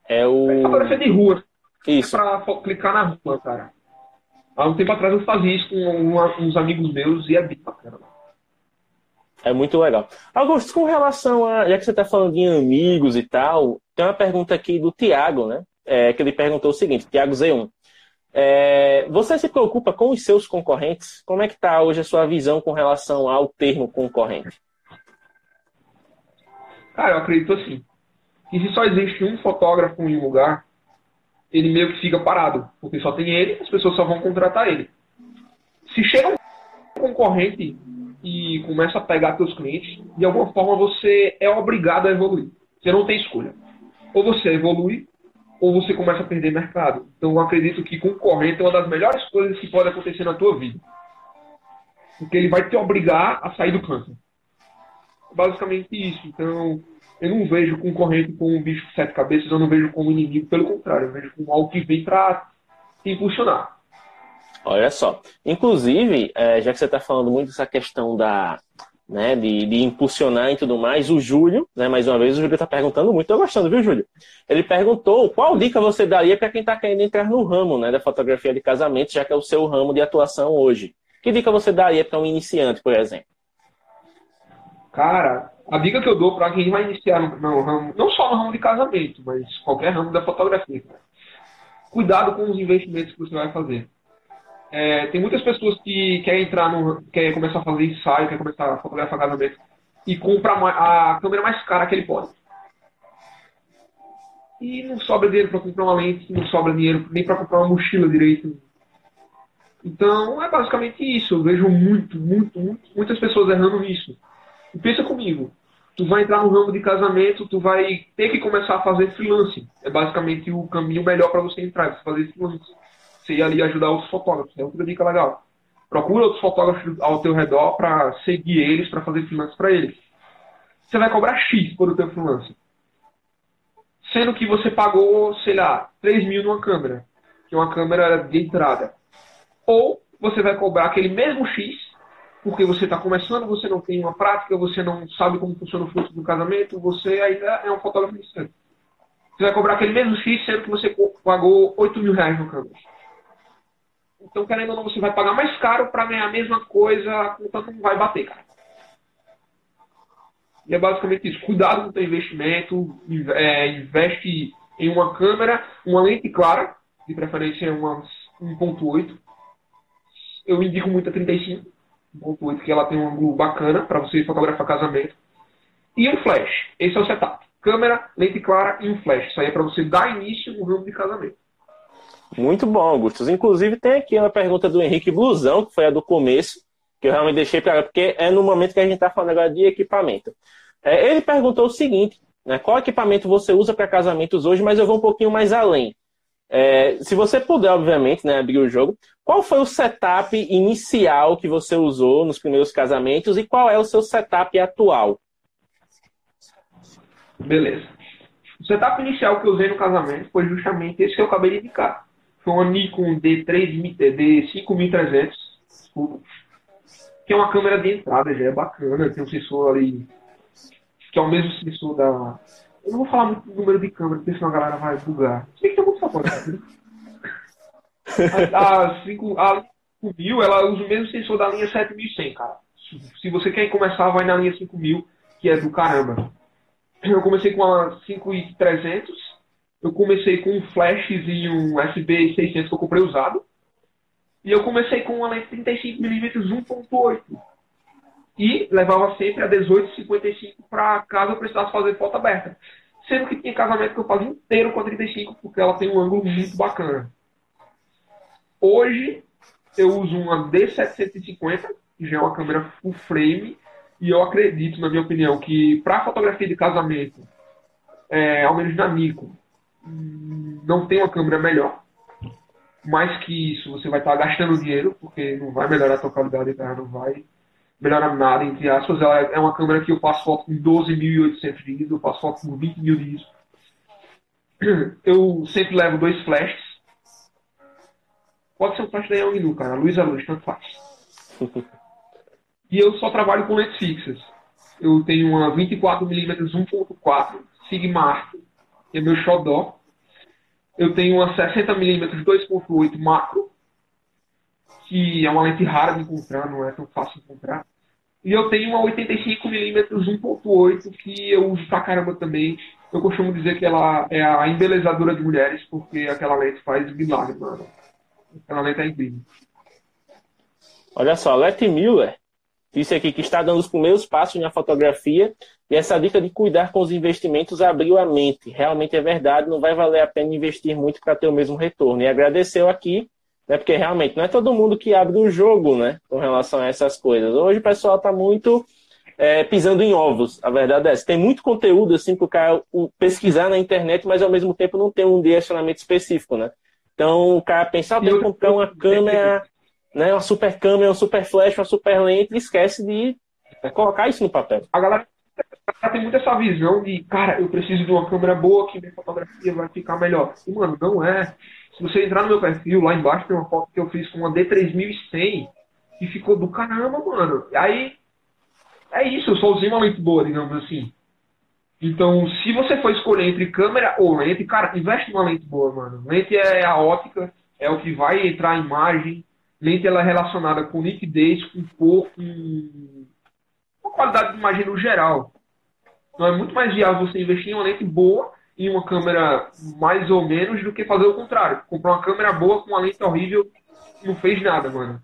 É o. É fotografia de rua. Isso. É pra clicar na rua, cara. Há um tempo atrás eu fazia isso com uma, uns amigos meus e é bem bacana. É muito legal. Augusto, com relação a. Já que você está falando de amigos e tal, tem uma pergunta aqui do Tiago, né? É, que ele perguntou o seguinte: Tiago Z1. É, você se preocupa com os seus concorrentes? Como é que está hoje a sua visão com relação ao termo concorrente? Cara, eu acredito assim. Que se só existe um fotógrafo em um lugar, ele meio que fica parado. Porque só tem ele, as pessoas só vão contratar ele. Se chega um concorrente e começa a pegar seus clientes, de alguma forma você é obrigado a evoluir. Você não tem escolha. Ou você evolui, ou você começa a perder mercado. Então eu acredito que concorrente é uma das melhores coisas que pode acontecer na tua vida. Porque ele vai te obrigar a sair do canto basicamente isso. Então, eu não vejo concorrente como um bicho de sete cabeças, eu não vejo como inimigo, pelo contrário, eu vejo como algo que vem para impulsionar. Olha só. Inclusive, é, já que você está falando muito dessa questão da, né, de, de, impulsionar e tudo mais, o Júlio, né, mais uma vez, o Júlio está perguntando muito, estou gostando, viu, Júlio? Ele perguntou qual dica você daria para quem está querendo entrar no ramo né, da fotografia de casamento, já que é o seu ramo de atuação hoje. Que dica você daria para um iniciante, por exemplo? Cara, a dica que eu dou para quem vai iniciar no, ramo, não só no ramo de casamento, mas qualquer ramo da fotografia, cuidado com os investimentos que você vai fazer. É, tem muitas pessoas que querem entrar no. quer começar a fazer ensaio, quer começar a fotografar casamento e compra a câmera mais cara que ele pode. E não sobra dinheiro para comprar uma lente, não sobra dinheiro nem para comprar uma mochila direito. Então é basicamente isso. Eu vejo muito, muito, muito muitas pessoas errando nisso. E pensa comigo, tu vai entrar no ramo de casamento, tu vai ter que começar a fazer freelance. É basicamente o caminho melhor para você entrar, você fazer freelance. Você ir ali ajudar outros fotógrafos. É outra dica legal. Procura outros fotógrafos ao teu redor para seguir eles, para fazer freelance para eles. Você vai cobrar X por o teu freelance. Sendo que você pagou, sei lá, 3 mil numa câmera, que é uma câmera de entrada. Ou você vai cobrar aquele mesmo X porque você está começando, você não tem uma prática, você não sabe como funciona o fluxo do casamento, você ainda é um fotógrafo iniciante. Você vai cobrar aquele mesmo X, sendo que você pagou 8 mil reais no câmera. Então, querendo ou não, você vai pagar mais caro para ganhar a mesma coisa, contanto não vai bater, cara. E é basicamente isso. Cuidado com o seu investimento, é, investe em uma câmera, uma lente clara, de preferência uma 1.8. Eu indico muito a 35 1.8, que ela tem um ângulo bacana para você fotografar casamento. E um flash. Esse é o setup. Câmera, lente clara e um flash. Isso aí é para você dar início no ramo de casamento. Muito bom, Augustus. Inclusive, tem aqui uma pergunta do Henrique Blusão, que foi a do começo, que eu realmente deixei para porque é no momento que a gente está falando agora de equipamento. É, ele perguntou o seguinte: né, qual equipamento você usa para casamentos hoje, mas eu vou um pouquinho mais além. É, se você puder, obviamente, né, abrir o jogo, qual foi o setup inicial que você usou nos primeiros casamentos e qual é o seu setup atual? Beleza. O setup inicial que eu usei no casamento foi justamente esse que eu acabei de indicar. Foi uma Nikon D3, D5300, que é uma câmera de entrada, já é bacana, tem um sensor ali, que é o mesmo sensor da, eu não vou falar muito do número de câmeras, porque senão a galera vai bugar. Se bem que tem muito fotógrafo, né? A, a, 5, a 5000, ela usa o mesmo sensor da linha 7100, cara. Se você quer começar, vai na linha 5000, que é do caramba. Eu comecei com a 5300, eu comecei com um flash um USB 600 que eu comprei usado. E eu comecei com uma lente 35mm 1.8 e levava sempre a 18,55 para caso eu precisasse fazer foto aberta. Sendo que tinha casamento que eu fazia inteiro com a 35 porque ela tem um ângulo muito bacana. Hoje eu uso uma D750, que já é uma câmera full frame, e eu acredito, na minha opinião, que para fotografia de casamento, é, ao menos na Nikon, não tem uma câmera melhor. Mais que isso, você vai estar tá gastando dinheiro, porque não vai melhorar a tua qualidade, tá? não vai melhora nada, entre aspas. Ela é uma câmera que eu faço foto com 12.800 de ISO, eu faço foto com 20 mil de ISO. Eu sempre levo dois flashes. Pode ser um flash da Yongnuo, cara. Luz a luz, tanto faz. e eu só trabalho com lentes fixas. Eu tenho uma 24mm 1.4 Sigma que é meu xodó. Eu tenho uma 60mm 2.8 macro, que é uma lente rara de encontrar, não é tão fácil de encontrar. E eu tenho uma 85mm 1.8 que eu uso pra caramba também. Eu costumo dizer que ela é a embelezadora de mulheres, porque aquela lente faz milagre, mano. Aquela lente é incrível. Olha só, Letty Miller disse aqui que está dando os primeiros passos na fotografia e essa dica de cuidar com os investimentos abriu a mente. Realmente é verdade, não vai valer a pena investir muito para ter o mesmo retorno. E agradeceu aqui né? Porque realmente não é todo mundo que abre o jogo, né? Com relação a essas coisas. Hoje o pessoal está muito é, pisando em ovos. A verdade é essa. Tem muito conteúdo assim para o cara pesquisar na internet, mas ao mesmo tempo não tem um direcionamento específico, né? Então o cara pensa, ah, tem que comprar uma câmera, né? Uma super câmera, um super flash, uma super lente, e esquece de colocar isso no papel. A galera tem muito essa visão de, cara, eu preciso de uma câmera boa que minha fotografia vai ficar melhor. E, mano, não é. Se você entrar no meu perfil, lá embaixo tem uma foto que eu fiz com uma D3100 e ficou do caramba, mano. Aí, é isso, eu só usei uma lente boa, digamos assim. Então, se você for escolher entre câmera ou lente, cara, investe numa lente boa, mano. Lente é a ótica, é o que vai entrar a imagem. Lente ela é relacionada com nitidez, com cor, com, com qualidade de imagem no geral. Então é muito mais viável você investir em uma lente boa em uma câmera mais ou menos do que fazer o contrário. Comprar uma câmera boa com uma lente horrível não fez nada, mano.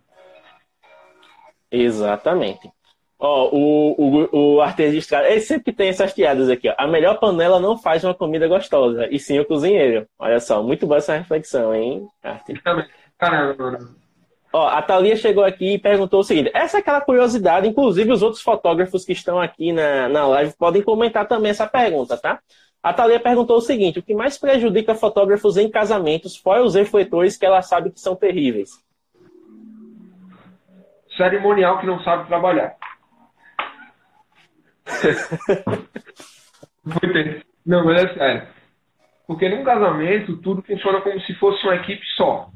Exatamente. Ó, o, o, o Artes de Estrada, ele sempre tem essas piadas aqui, ó. A melhor panela não faz uma comida gostosa, e sim o cozinheiro. Olha só, muito boa essa reflexão, hein, Artes? Caramba, mano. Ó, a Thalia chegou aqui e perguntou o seguinte: essa é aquela curiosidade, inclusive os outros fotógrafos que estão aqui na, na live podem comentar também essa pergunta, tá? A Thalia perguntou o seguinte: o que mais prejudica fotógrafos em casamentos fora os refletores que ela sabe que são terríveis? Cerimonial que não sabe trabalhar. não, mas é sério. Porque num casamento tudo funciona como se fosse uma equipe só.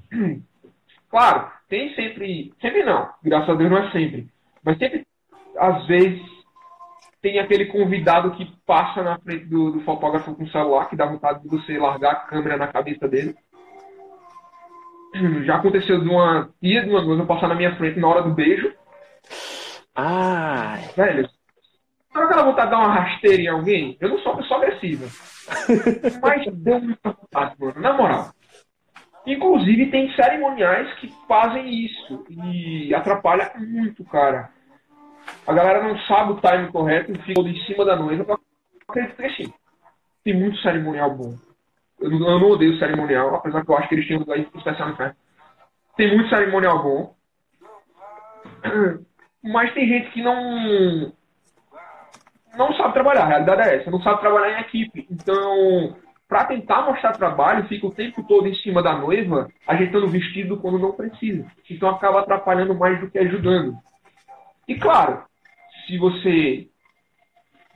Claro, tem sempre. Sempre não, graças a Deus não é sempre. Mas sempre, às vezes, tem aquele convidado que passa na frente do, do fotógrafo com o celular, que dá vontade de você largar a câmera na cabeça dele. Já aconteceu de uma tia de uma noiva passar na minha frente na hora do beijo. Ah. Velho, sabe aquela vontade de dar uma rasteira em alguém? Eu não sou uma pessoa agressiva. Mas deu muita vontade, mano. Na moral. Inclusive, tem cerimoniais que fazem isso e atrapalha muito, cara. A galera não sabe o time correto e fica em cima da noiva. Eu acredito que sim. Tem muito cerimonial bom. Eu não, eu não odeio cerimonial, apesar que eu acho que eles tinham um lugar especial no inferno. Tem muito cerimonial bom. Mas tem gente que não. Não sabe trabalhar. A realidade é essa. Não sabe trabalhar em equipe. Então, para tentar mostrar trabalho, fica o tempo todo em cima da noiva, ajeitando o vestido quando não precisa. Então acaba atrapalhando mais do que ajudando. E claro, se você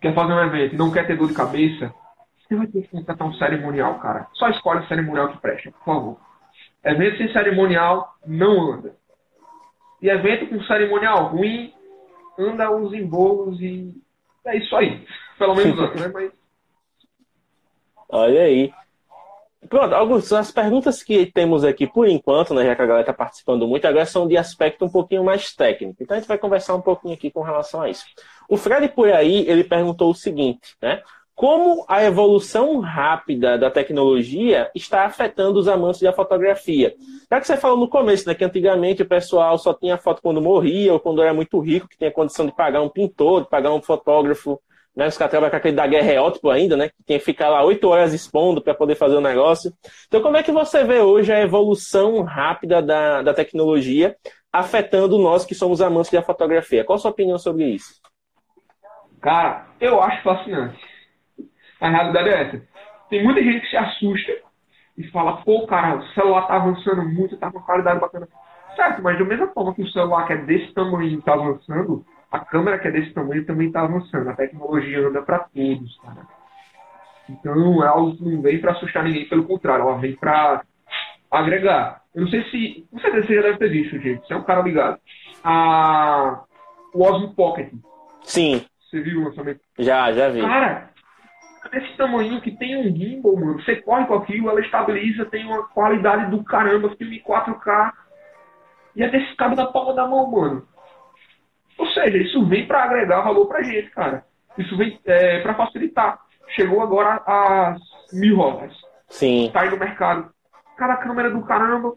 quer fazer um evento e não quer ter dor de cabeça, você vai ter que contratar um cerimonial, cara. Só escolhe o cerimonial que presta, por favor. Evento sem cerimonial não anda. E evento com cerimonial ruim, anda os embolos e é isso aí. Pelo menos anda, né? Mas Olha aí. Pronto, Augusto, as perguntas que temos aqui por enquanto, né, já que a galera está participando muito, agora são de aspecto um pouquinho mais técnico. Então a gente vai conversar um pouquinho aqui com relação a isso. O Fred por aí, ele perguntou o seguinte, né? Como a evolução rápida da tecnologia está afetando os amantes da fotografia? Já que você falou no começo, né, que antigamente o pessoal só tinha foto quando morria ou quando era muito rico, que tinha condição de pagar um pintor, de pagar um fotógrafo né? Os caras trabalham com aquele daguerreótipo ainda, né? Que tem que ficar lá oito horas expondo para poder fazer o negócio. Então, como é que você vê hoje a evolução rápida da, da tecnologia afetando nós que somos amantes da fotografia? Qual a sua opinião sobre isso? Cara, eu acho fascinante. A realidade é essa. Tem muita gente que se assusta e fala, pô, cara, o celular tá avançando muito, tá com qualidade bacana. Certo, mas da mesma forma que o celular que é desse tamanho tá avançando, a câmera que é desse tamanho também está avançando. A tecnologia anda para todos, cara. Então é algo que não vem para assustar ninguém, pelo contrário, ela vem para agregar. Eu não sei se. Com certeza você já deve ter visto, gente. Você é um cara ligado. A... O Osmo Pocket. Sim. Você viu o lançamento? Já, já vi. Cara, desse tamanho que tem um gimbal, mano. Você corre com aquilo, ela estabiliza, tem uma qualidade do caramba, filme 4K. E é desse cabo da palma da mão, mano. Ou seja, isso vem para agregar valor para a gente, cara. Isso vem é, para facilitar. Chegou agora a mil rodas. Sim. Tá aí no mercado. Cada câmera do caramba.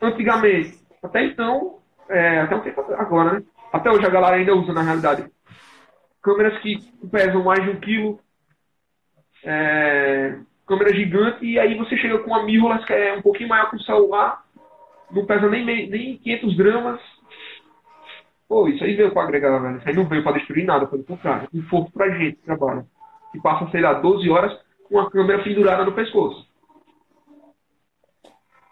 Antigamente, até então, é, até um tempo agora, né? Até hoje a galera ainda usa na realidade. Câmeras que pesam mais de um quilo. É, câmera gigante. E aí você chega com uma mirrorless que é um pouquinho maior que o celular. Não pesa nem, nem 500 gramas Pô, isso aí veio para agregar, velho. Isso aí não veio para destruir nada, pelo contrário. Um Conforto pra gente que trabalha. Que passa, sei lá, 12 horas com a câmera pendurada no pescoço.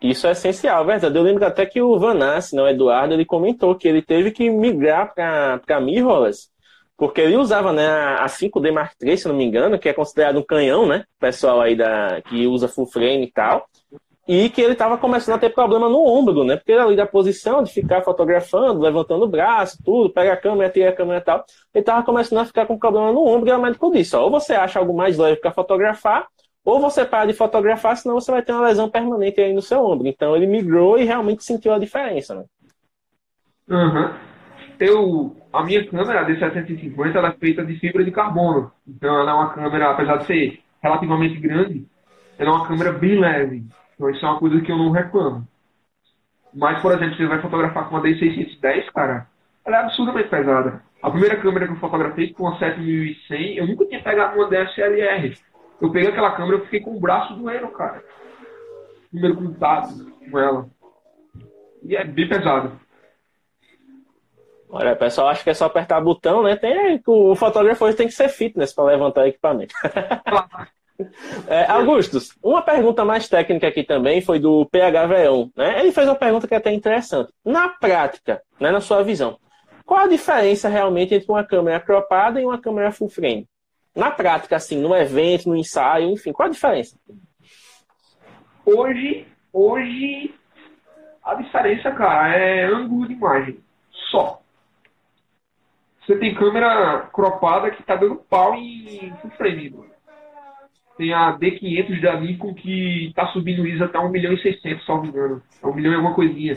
Isso é essencial, verdade. Eu lembro até que o Vanassi, não, Eduardo, ele comentou que ele teve que migrar para mirrorless, porque ele usava né, a 5D Mark III, se não me engano, que é considerado um canhão, né? Pessoal aí da, que usa full frame e tal e que ele estava começando a ter problema no ombro, né? Porque ali da posição de ficar fotografando, levantando o braço, tudo, pega a câmera, tira a câmera e tal, ele estava começando a ficar com problema no ombro e o médico disse, ó, ou você acha algo mais leve para fotografar, ou você para de fotografar, senão você vai ter uma lesão permanente aí no seu ombro. Então ele migrou e realmente sentiu a diferença, né? Uhum. Eu, a minha câmera, a D750, ela é feita de fibra de carbono. Então ela é uma câmera, apesar de ser relativamente grande, ela é uma câmera bem leve. Então isso é uma coisa que eu não reclamo. Mas, por exemplo, você vai fotografar com uma D610, cara, ela é absurdamente pesada. A primeira câmera que eu fotografei com a 7100, eu nunca tinha pegado uma DSLR. Eu peguei aquela câmera e fiquei com o braço doendo, cara. Primeiro contato com ela. E é bem pesado. Olha, pessoal, acho que é só apertar o botão, né? Tem, o fotógrafo hoje tem que ser fitness para levantar o equipamento. é, Augustus, uma pergunta mais técnica aqui também foi do PHV1. Né? Ele fez uma pergunta que é até interessante. Na prática, né, na sua visão, qual a diferença realmente entre uma câmera cropada e uma câmera full frame? Na prática, assim, no evento, no ensaio, enfim, qual a diferença? Hoje, hoje a diferença, cara, é ângulo de imagem. Só. Você tem câmera cropada que tá dando pau em full frame, mano. Tem a D500 da Nikon que tá subindo ISO até 1 milhão e 600, salvo engano. É 1 milhão e alguma coisinha.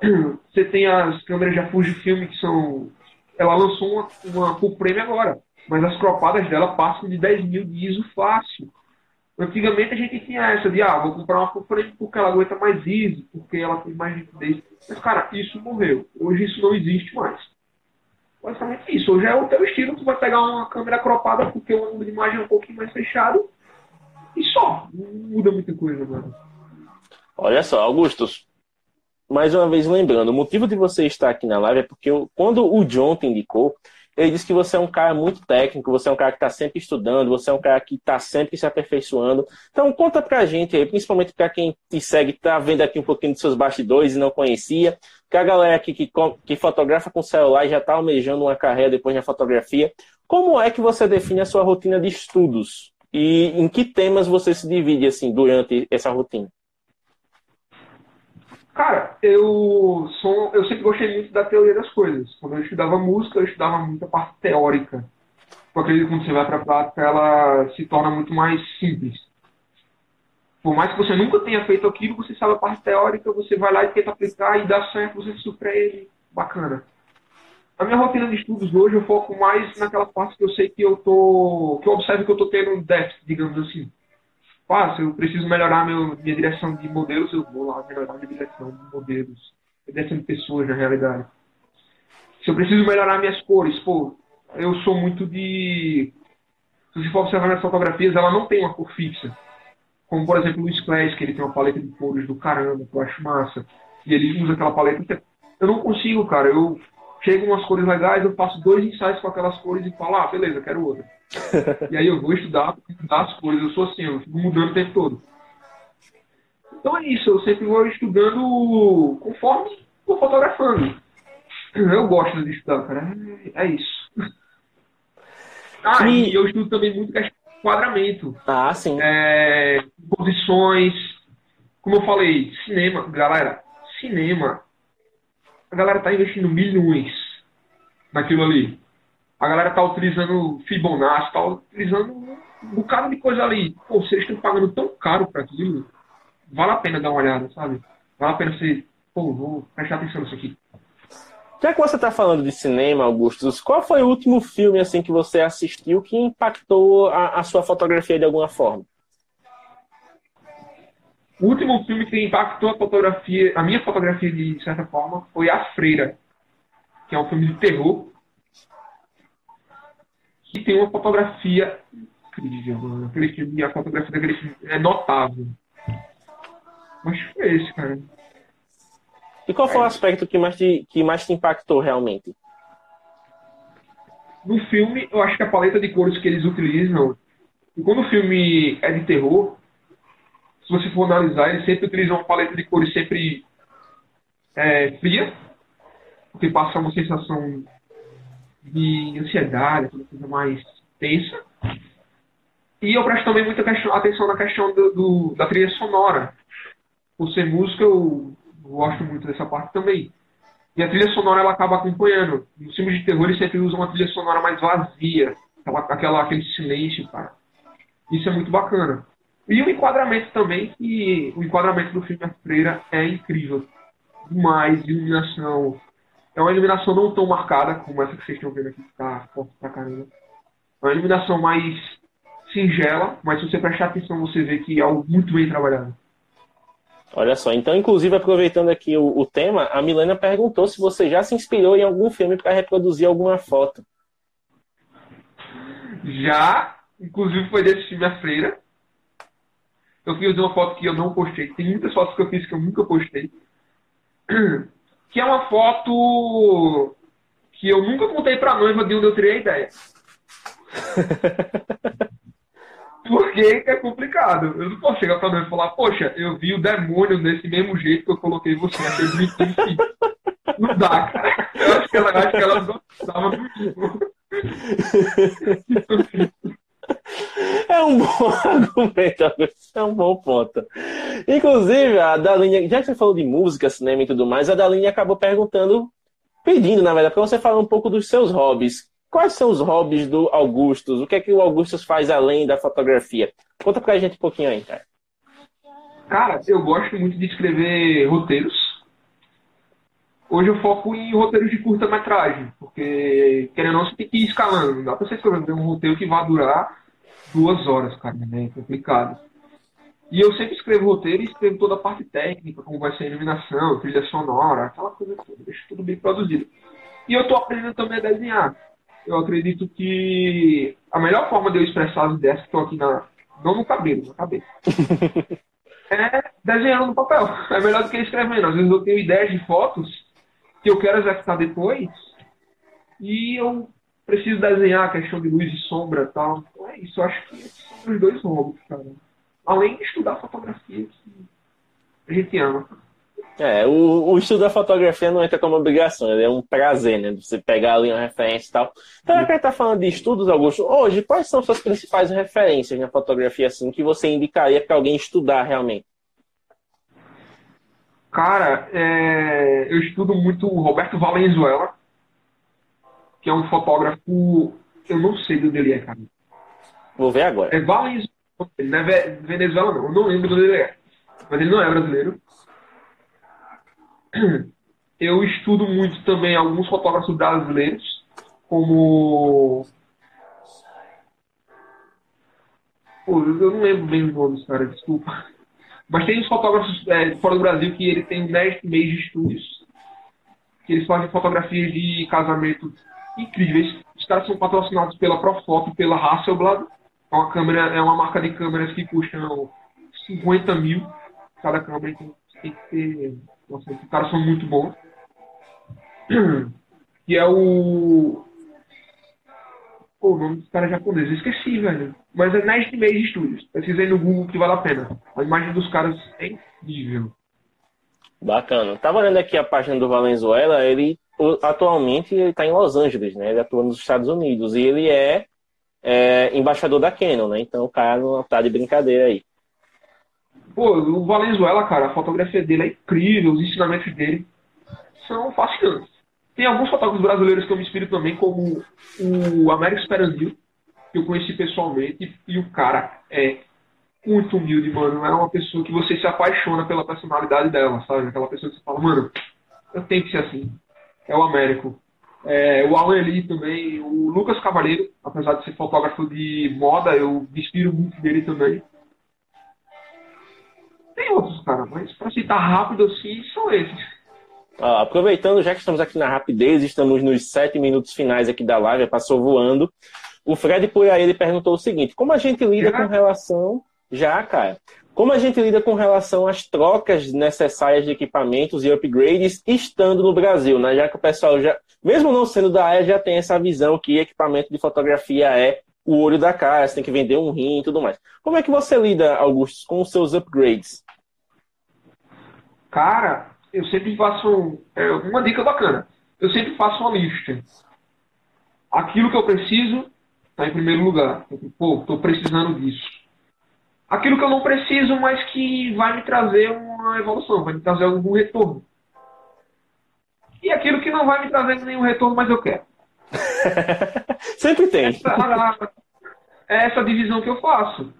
Você tem as câmeras da Fujifilm que são... Ela lançou uma, uma full frame agora. Mas as cropadas dela passam de 10 mil de ISO fácil. Antigamente a gente tinha essa de, ah, vou comprar uma full frame porque ela aguenta mais ISO, porque ela tem mais nitidez. Mas, cara, isso morreu. Hoje isso não existe mais. Basicamente isso. Hoje é o teu estilo, tu vai pegar uma câmera cropada porque o ângulo de imagem é um pouquinho mais fechado e só. Não muda muita coisa, mano. Olha só, Augustus. Mais uma vez lembrando, o motivo de você estar aqui na live é porque eu, quando o John te indicou, ele disse que você é um cara muito técnico, você é um cara que está sempre estudando, você é um cara que está sempre se aperfeiçoando. Então conta pra gente aí, principalmente para quem te segue, está vendo aqui um pouquinho dos seus bastidores e não conhecia, que a galera aqui que, que fotografa com celular já está almejando uma carreira depois na fotografia. Como é que você define a sua rotina de estudos? E em que temas você se divide assim durante essa rotina? Cara, eu sou, eu sempre gostei muito da teoria das coisas. Quando eu estudava música, eu estudava muita parte teórica. Eu acredito que quando você vai para a prática, ela se torna muito mais simples. Por mais que você nunca tenha feito aquilo, você sabe a parte teórica, você vai lá e tenta aplicar e dá certo, você surpreende. Bacana. A minha rotina de estudos hoje, eu foco mais naquela parte que eu sei que eu tô, que eu observo que eu tô tendo um déficit, digamos assim ah, se eu preciso melhorar meu, minha direção de modelos, eu vou lá melhorar minha direção de modelos, direção de pessoas na realidade. Se eu preciso melhorar minhas cores, pô, eu sou muito de. Se você for observar minhas fotografias, ela não tem uma cor fixa. Como, por exemplo, o Luiz que ele tem uma paleta de cores do caramba, que eu acho massa. E ele usa aquela paleta. Eu não consigo, cara. Eu chego umas cores legais, eu faço dois ensaios com aquelas cores e falo, ah, beleza, quero outra. E aí eu vou estudar, estudar as cores, eu sou assim, eu fico mudando o tempo todo. Então é isso, eu sempre vou estudando conforme vou fotografando. Eu gosto de estudar, cara. É, é isso. Ah, e... e eu estudo também muito questão de enquadramento. Ah, sim. É, posições. Como eu falei, cinema, galera, cinema a galera tá investindo milhões naquilo ali. A galera tá utilizando Fibonacci, tá utilizando um bocado de coisa ali. Pô, vocês estão pagando tão caro para aquilo, vale a pena dar uma olhada, sabe? Vale a pena você, pô, vou prestar atenção nisso aqui. Já que você está falando de cinema, Augustus, qual foi o último filme assim que você assistiu que impactou a, a sua fotografia de alguma forma? O último filme que impactou a fotografia, a minha fotografia de certa forma, foi A Freira, que é um filme de terror. Que tem uma fotografia incrível, mano. Aquele filme, a fotografia daquele filme é notável. Mas foi esse, cara. E qual foi o aspecto que mais te, que mais te impactou realmente? No filme, eu acho que a paleta de cores que eles utilizam. E quando o filme é de terror, se você for analisar, ele sempre utiliza uma paleta de cores sempre é, fria, porque passa uma sensação de ansiedade, uma coisa mais tensa. E eu presto também muita questão, atenção na questão do, do, da trilha sonora. Por ser música, eu gosto muito dessa parte também. E a trilha sonora ela acaba acompanhando. Nos filmes de terror eles sempre usam uma trilha sonora mais vazia, aquela, aquele silêncio, cara. Isso é muito bacana. E o enquadramento também, que o enquadramento do filme A Freira é incrível. Demais, iluminação. É uma iluminação não tão marcada como essa que vocês estão vendo aqui, que tá forte pra caramba. É uma iluminação mais singela, mas se você prestar atenção, você vê que é algo muito bem trabalhado. Olha só, então, inclusive, aproveitando aqui o, o tema, a Milena perguntou se você já se inspirou em algum filme para reproduzir alguma foto. Já, inclusive foi desse filme A Freira. Eu fiz uma foto que eu não postei. Tem muitas fotos que eu fiz que eu nunca postei. Que é uma foto que eu nunca contei pra noiva de onde eu tirei a ideia. Porque é complicado. Eu não posso chegar pra noiva e falar, poxa, eu vi o demônio desse mesmo jeito que eu coloquei você. Achei bonitinho. Não dá, cara. Eu acho que ela, acho que ela gostava muito. É um bom argumento, é um bom ponto. Inclusive, a Daline, já que você falou de música, cinema e tudo mais, a Daline acabou perguntando, pedindo, na verdade, para você falar um pouco dos seus hobbies. Quais são os hobbies do Augustus? O que é que o Augustus faz além da fotografia? Conta pra gente um pouquinho aí, cara. Cara, eu gosto muito de escrever roteiros. Hoje eu foco em roteiros de curta-metragem, porque, querendo ou não, você tem que ir escalando. Não dá pra você escrever um roteiro que vai durar duas horas, cara, né? É complicado. E eu sempre escrevo roteiro e escrevo toda a parte técnica, como vai ser a iluminação, trilha sonora, aquela coisa toda, deixo tudo bem produzido. E eu tô aprendendo também a desenhar. Eu acredito que a melhor forma de eu expressar as ideias que estão aqui na. Não no cabelo, na cabeça. é desenhando no papel. É melhor do que escrevendo. Às vezes eu tenho ideias de fotos que eu quero executar depois e eu preciso desenhar a questão de luz e sombra tal. Então é isso, eu acho que são os dois hobbies, cara. Além de estudar fotografia, que a gente ama. É, o, o estudo da fotografia não entra como obrigação, ele é um prazer, né? Você pegar ali uma referência e tal. Então, já que a gente tá falando de estudos, Augusto, hoje, quais são suas principais referências na fotografia, assim, que você indicaria para alguém estudar realmente? Cara, é, eu estudo muito o Roberto Valenzuela, que é um fotógrafo. Eu não sei de onde ele é, cara. Vou ver agora. É. Ele não é Venezuela, não. Eu não lembro de onde ele é. Mas ele não é brasileiro. Eu estudo muito também alguns fotógrafos brasileiros, como. Pô, eu não lembro bem os nomes, cara, desculpa. Mas tem uns fotógrafos é, fora do Brasil que ele tem 10 meses de estúdios, que eles fazem fotografias de casamento incríveis. Os caras são patrocinados pela Profoto e pela Hasselblad. É uma câmera, é uma marca de câmeras que custam 50 mil cada câmera, então tem que ter. Nossa, os caras são muito bons. Que é o. Pô, o nome dos caras japoneses, eu esqueci, velho. Mas é Nest Image Studios. Pesquisei no Google que vale a pena. A imagem dos caras é incrível. Bacana. Tava olhando aqui a página do Valenzuela, ele atualmente ele está em Los Angeles, né? Ele atua nos Estados Unidos e ele é, é, embaixador da Canon, né? Então o cara não tá de brincadeira aí. Pô, o Valenzuela, cara, a fotografia dele é incrível, os ensinamentos dele são fascinantes. Tem alguns fotógrafos brasileiros que eu me inspiro também, como o Américo Esperandil, que eu conheci pessoalmente, e o cara é muito humilde, mano. É uma pessoa que você se apaixona pela personalidade dela, sabe? Aquela pessoa que você fala, mano, eu tenho que ser assim é o Américo. É, o Alan Lee também, o Lucas Cavaleiro, apesar de ser fotógrafo de moda, eu me inspiro muito dele também. Tem outros, cara, mas para citar rápido assim, são esses. Ah, aproveitando, já que estamos aqui na rapidez, estamos nos sete minutos finais aqui da live, passou voando. O Fred por aí ele perguntou o seguinte: como a gente lida já? com relação. Já, cara. Como a gente lida com relação às trocas necessárias de equipamentos e upgrades estando no Brasil, né? Já que o pessoal já, mesmo não sendo da área, já tem essa visão que equipamento de fotografia é o olho da cara, você tem que vender um rim e tudo mais. Como é que você lida, Augusto, com os seus upgrades? Cara, eu sempre faço é, uma dica bacana. Eu sempre faço uma lista. Aquilo que eu preciso está em primeiro lugar. Pô, estou precisando disso aquilo que eu não preciso, mas que vai me trazer uma evolução, vai me trazer algum retorno. E aquilo que não vai me trazer nenhum retorno, mas eu quero. Sempre tem. Essa, é essa divisão que eu faço.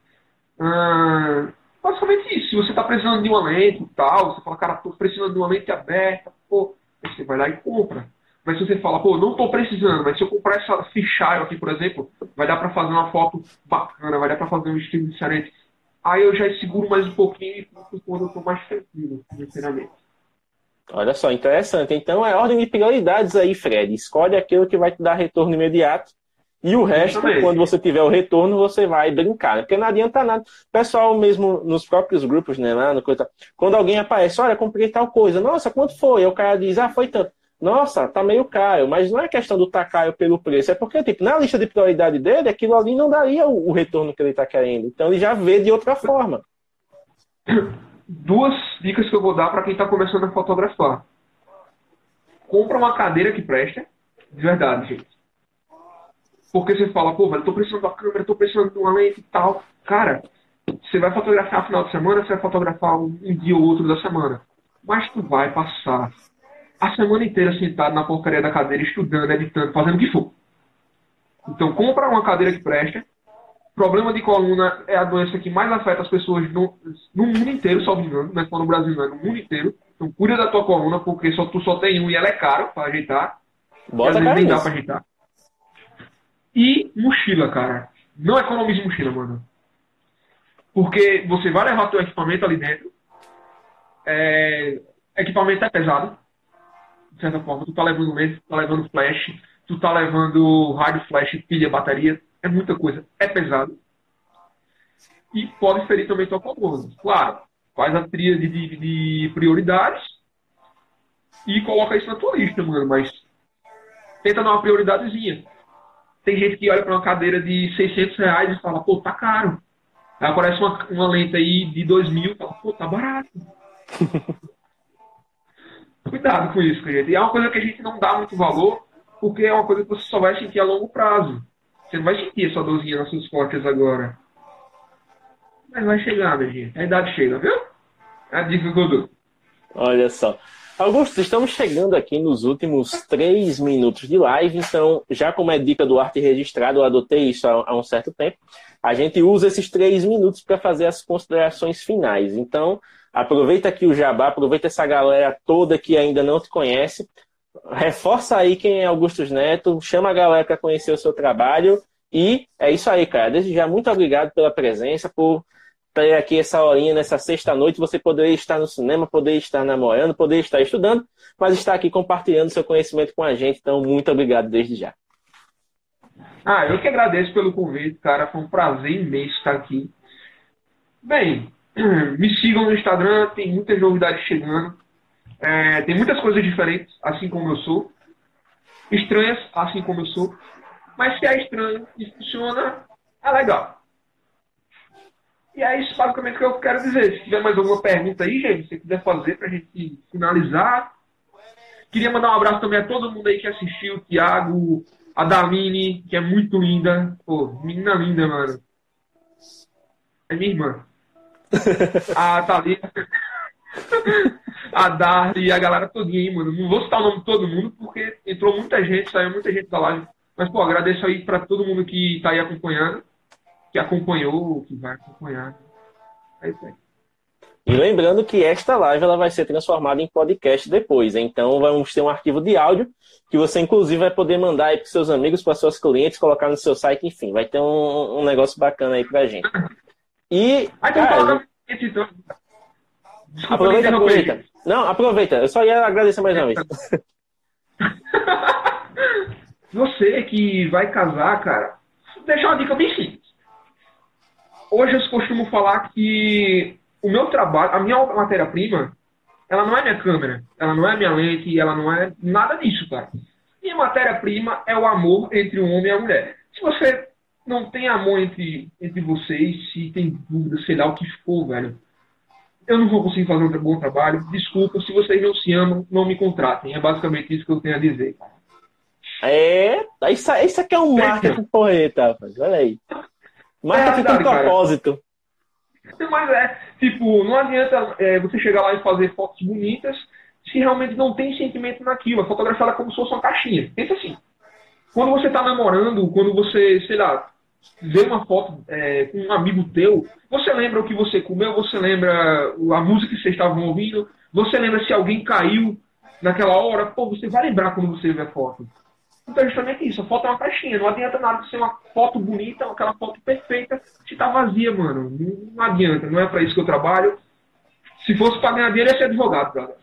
Hum, basicamente isso. Se você está precisando de uma lente e tal, você fala, cara, estou precisando de uma lente aberta, pô, você vai lá e compra. Mas se você fala, pô, não estou precisando, mas se eu comprar essa fisheye aqui, por exemplo, vai dar para fazer uma foto bacana, vai dar para fazer um estilo diferente. Aí eu já seguro mais um pouquinho e quando eu tô mais tranquilo financeiramente. Olha só, interessante. Então é ordem de prioridades aí, Fred. Escolhe aquilo que vai te dar retorno imediato. E o resto, quando você tiver o retorno, você vai brincar. Né? Porque não adianta nada. Pessoal, mesmo nos próprios grupos, né? Lá no coisa, quando alguém aparece, olha, comprei tal coisa. Nossa, quanto foi? Aí o cara diz, ah, foi tanto. Nossa, tá meio caro. Mas não é questão do tá caro pelo preço. É porque, tipo, na lista de prioridade dele, aquilo ali não daria o, o retorno que ele tá querendo. Então ele já vê de outra forma. Duas dicas que eu vou dar para quem tá começando a fotografar. Compra uma cadeira que presta. De verdade, gente porque você fala, pô, velho, tô precisando da câmera, tô precisando de uma lente e tal. Cara, você vai fotografar no final de semana, você vai fotografar um dia ou outro da semana. Mas tu vai passar a semana inteira sentado na porcaria da cadeira, estudando, editando, fazendo o que for. Então, compra uma cadeira que presta. Problema de coluna é a doença que mais afeta as pessoas no, no mundo inteiro, só engano, não é só no Brasil, não, é no mundo inteiro. Então, cuida da tua coluna, porque só, tu só tem um e ela é caro para ajeitar. Bota e às vezes nem dá pra ajeitar. E mochila, cara. Não economize mochila, mano. Porque você vai levar teu equipamento ali dentro. É... Equipamento é pesado. Certa forma. Tu tá levando lente, tu tá levando flash, tu tá levando rádio flash, pilha, bateria. É muita coisa. É pesado. E pode ferir também tua coluna. Claro, faz a tríade de, de prioridades e coloca isso na tua lista, mano. Mas tenta dar uma prioridadezinha. Tem gente que olha para uma cadeira de 600 reais e fala, pô, tá caro. Aí aparece uma, uma lente aí de 2 mil e fala, pô, tá barato. Cuidado com isso, gente. E é uma coisa que a gente não dá muito valor, porque é uma coisa que você só vai sentir a longo prazo. Você não vai sentir essa dorzinha nas suas costas agora. Mas vai chegar, minha gente. A idade chega, viu? A dica eu dou. Olha só. Augusto, estamos chegando aqui nos últimos três minutos de live, então, já como é dica do arte registrado, eu adotei isso há um certo tempo. A gente usa esses três minutos para fazer as considerações finais. Então, aproveita aqui o jabá, aproveita essa galera toda que ainda não te conhece, reforça aí quem é Augusto Neto, chama a galera para conhecer o seu trabalho. E é isso aí, cara. Desde já, muito obrigado pela presença, por ter aqui essa horinha nessa sexta-noite, você poderia estar no cinema, poderia estar namorando, poderia estar estudando, mas está aqui compartilhando seu conhecimento com a gente. Então, muito obrigado desde já. Ah, eu que agradeço pelo convite, cara. Foi um prazer imenso estar aqui. Bem, me sigam no Instagram, tem muitas novidades chegando. É, tem muitas coisas diferentes, assim como eu sou. Estranhas, assim como eu sou. Mas se é estranho e funciona, é legal. E é isso basicamente que eu quero dizer. Se tiver mais alguma pergunta aí, gente, se quiser fazer pra gente finalizar. Queria mandar um abraço também a todo mundo aí que assistiu, o Thiago, a Daline, que é muito linda. Pô, menina linda, mano. É minha irmã. A Thalita. a Darly e a galera todinha mano. Não vou citar o nome de todo mundo, porque entrou muita gente, saiu muita gente da live. Mas, pô, agradeço aí pra todo mundo que tá aí acompanhando que acompanhou, que vai acompanhar. É isso aí. E lembrando que esta live ela vai ser transformada em podcast depois. Então vamos ter um arquivo de áudio que você inclusive vai poder mandar aí para seus amigos, para seus clientes, colocar no seu site, enfim, vai ter um, um negócio bacana aí pra gente. E aí, cara, então. Desculpa, aproveita, aproveita. Não, aproveita. Eu só ia agradecer mais uma vez. Você que vai casar, cara, deixa uma dica bem simples hoje eu costumo falar que o meu trabalho, a minha matéria-prima, ela não é minha câmera, ela não é minha lente, ela não é nada disso, cara. Minha matéria-prima é o amor entre o homem e a mulher. Se você não tem amor entre, entre vocês, se tem dúvida, sei lá o que for, velho, eu não vou conseguir fazer um bom trabalho. Desculpa, se vocês não se amam, não me contratem. É basicamente isso que eu tenho a dizer. É, isso, isso aqui é um marketing porreta, olha aí. Marketing é, com propósito. Mas é, tipo, não adianta é, você chegar lá e fazer fotos bonitas se realmente não tem sentimento naquilo. A fotografia é como se fosse uma caixinha. Pensa assim. Quando você está namorando, quando você, sei lá, vê uma foto é, com um amigo teu, você lembra o que você comeu, você lembra a música que vocês estavam ouvindo, você lembra se alguém caiu naquela hora, pô, você vai lembrar quando você vê a foto. Então é justamente isso, falta uma caixinha. Não adianta nada ser uma foto bonita, aquela foto perfeita, se tá vazia, mano. Não adianta, não é para isso que eu trabalho. Se fosse para ganhar dinheiro, ia ser advogado, brother.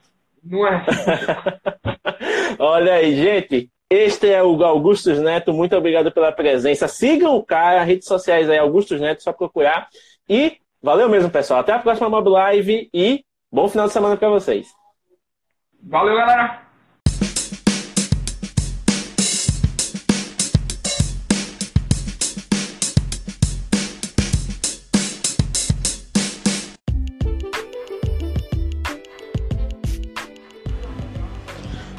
Não é assim. Olha aí, gente. Este é o Augustus Neto. Muito obrigado pela presença. Sigam o cara, redes sociais aí, Augustus Neto, só procurar. E valeu mesmo, pessoal. Até a próxima Mob Live e bom final de semana para vocês. Valeu, galera!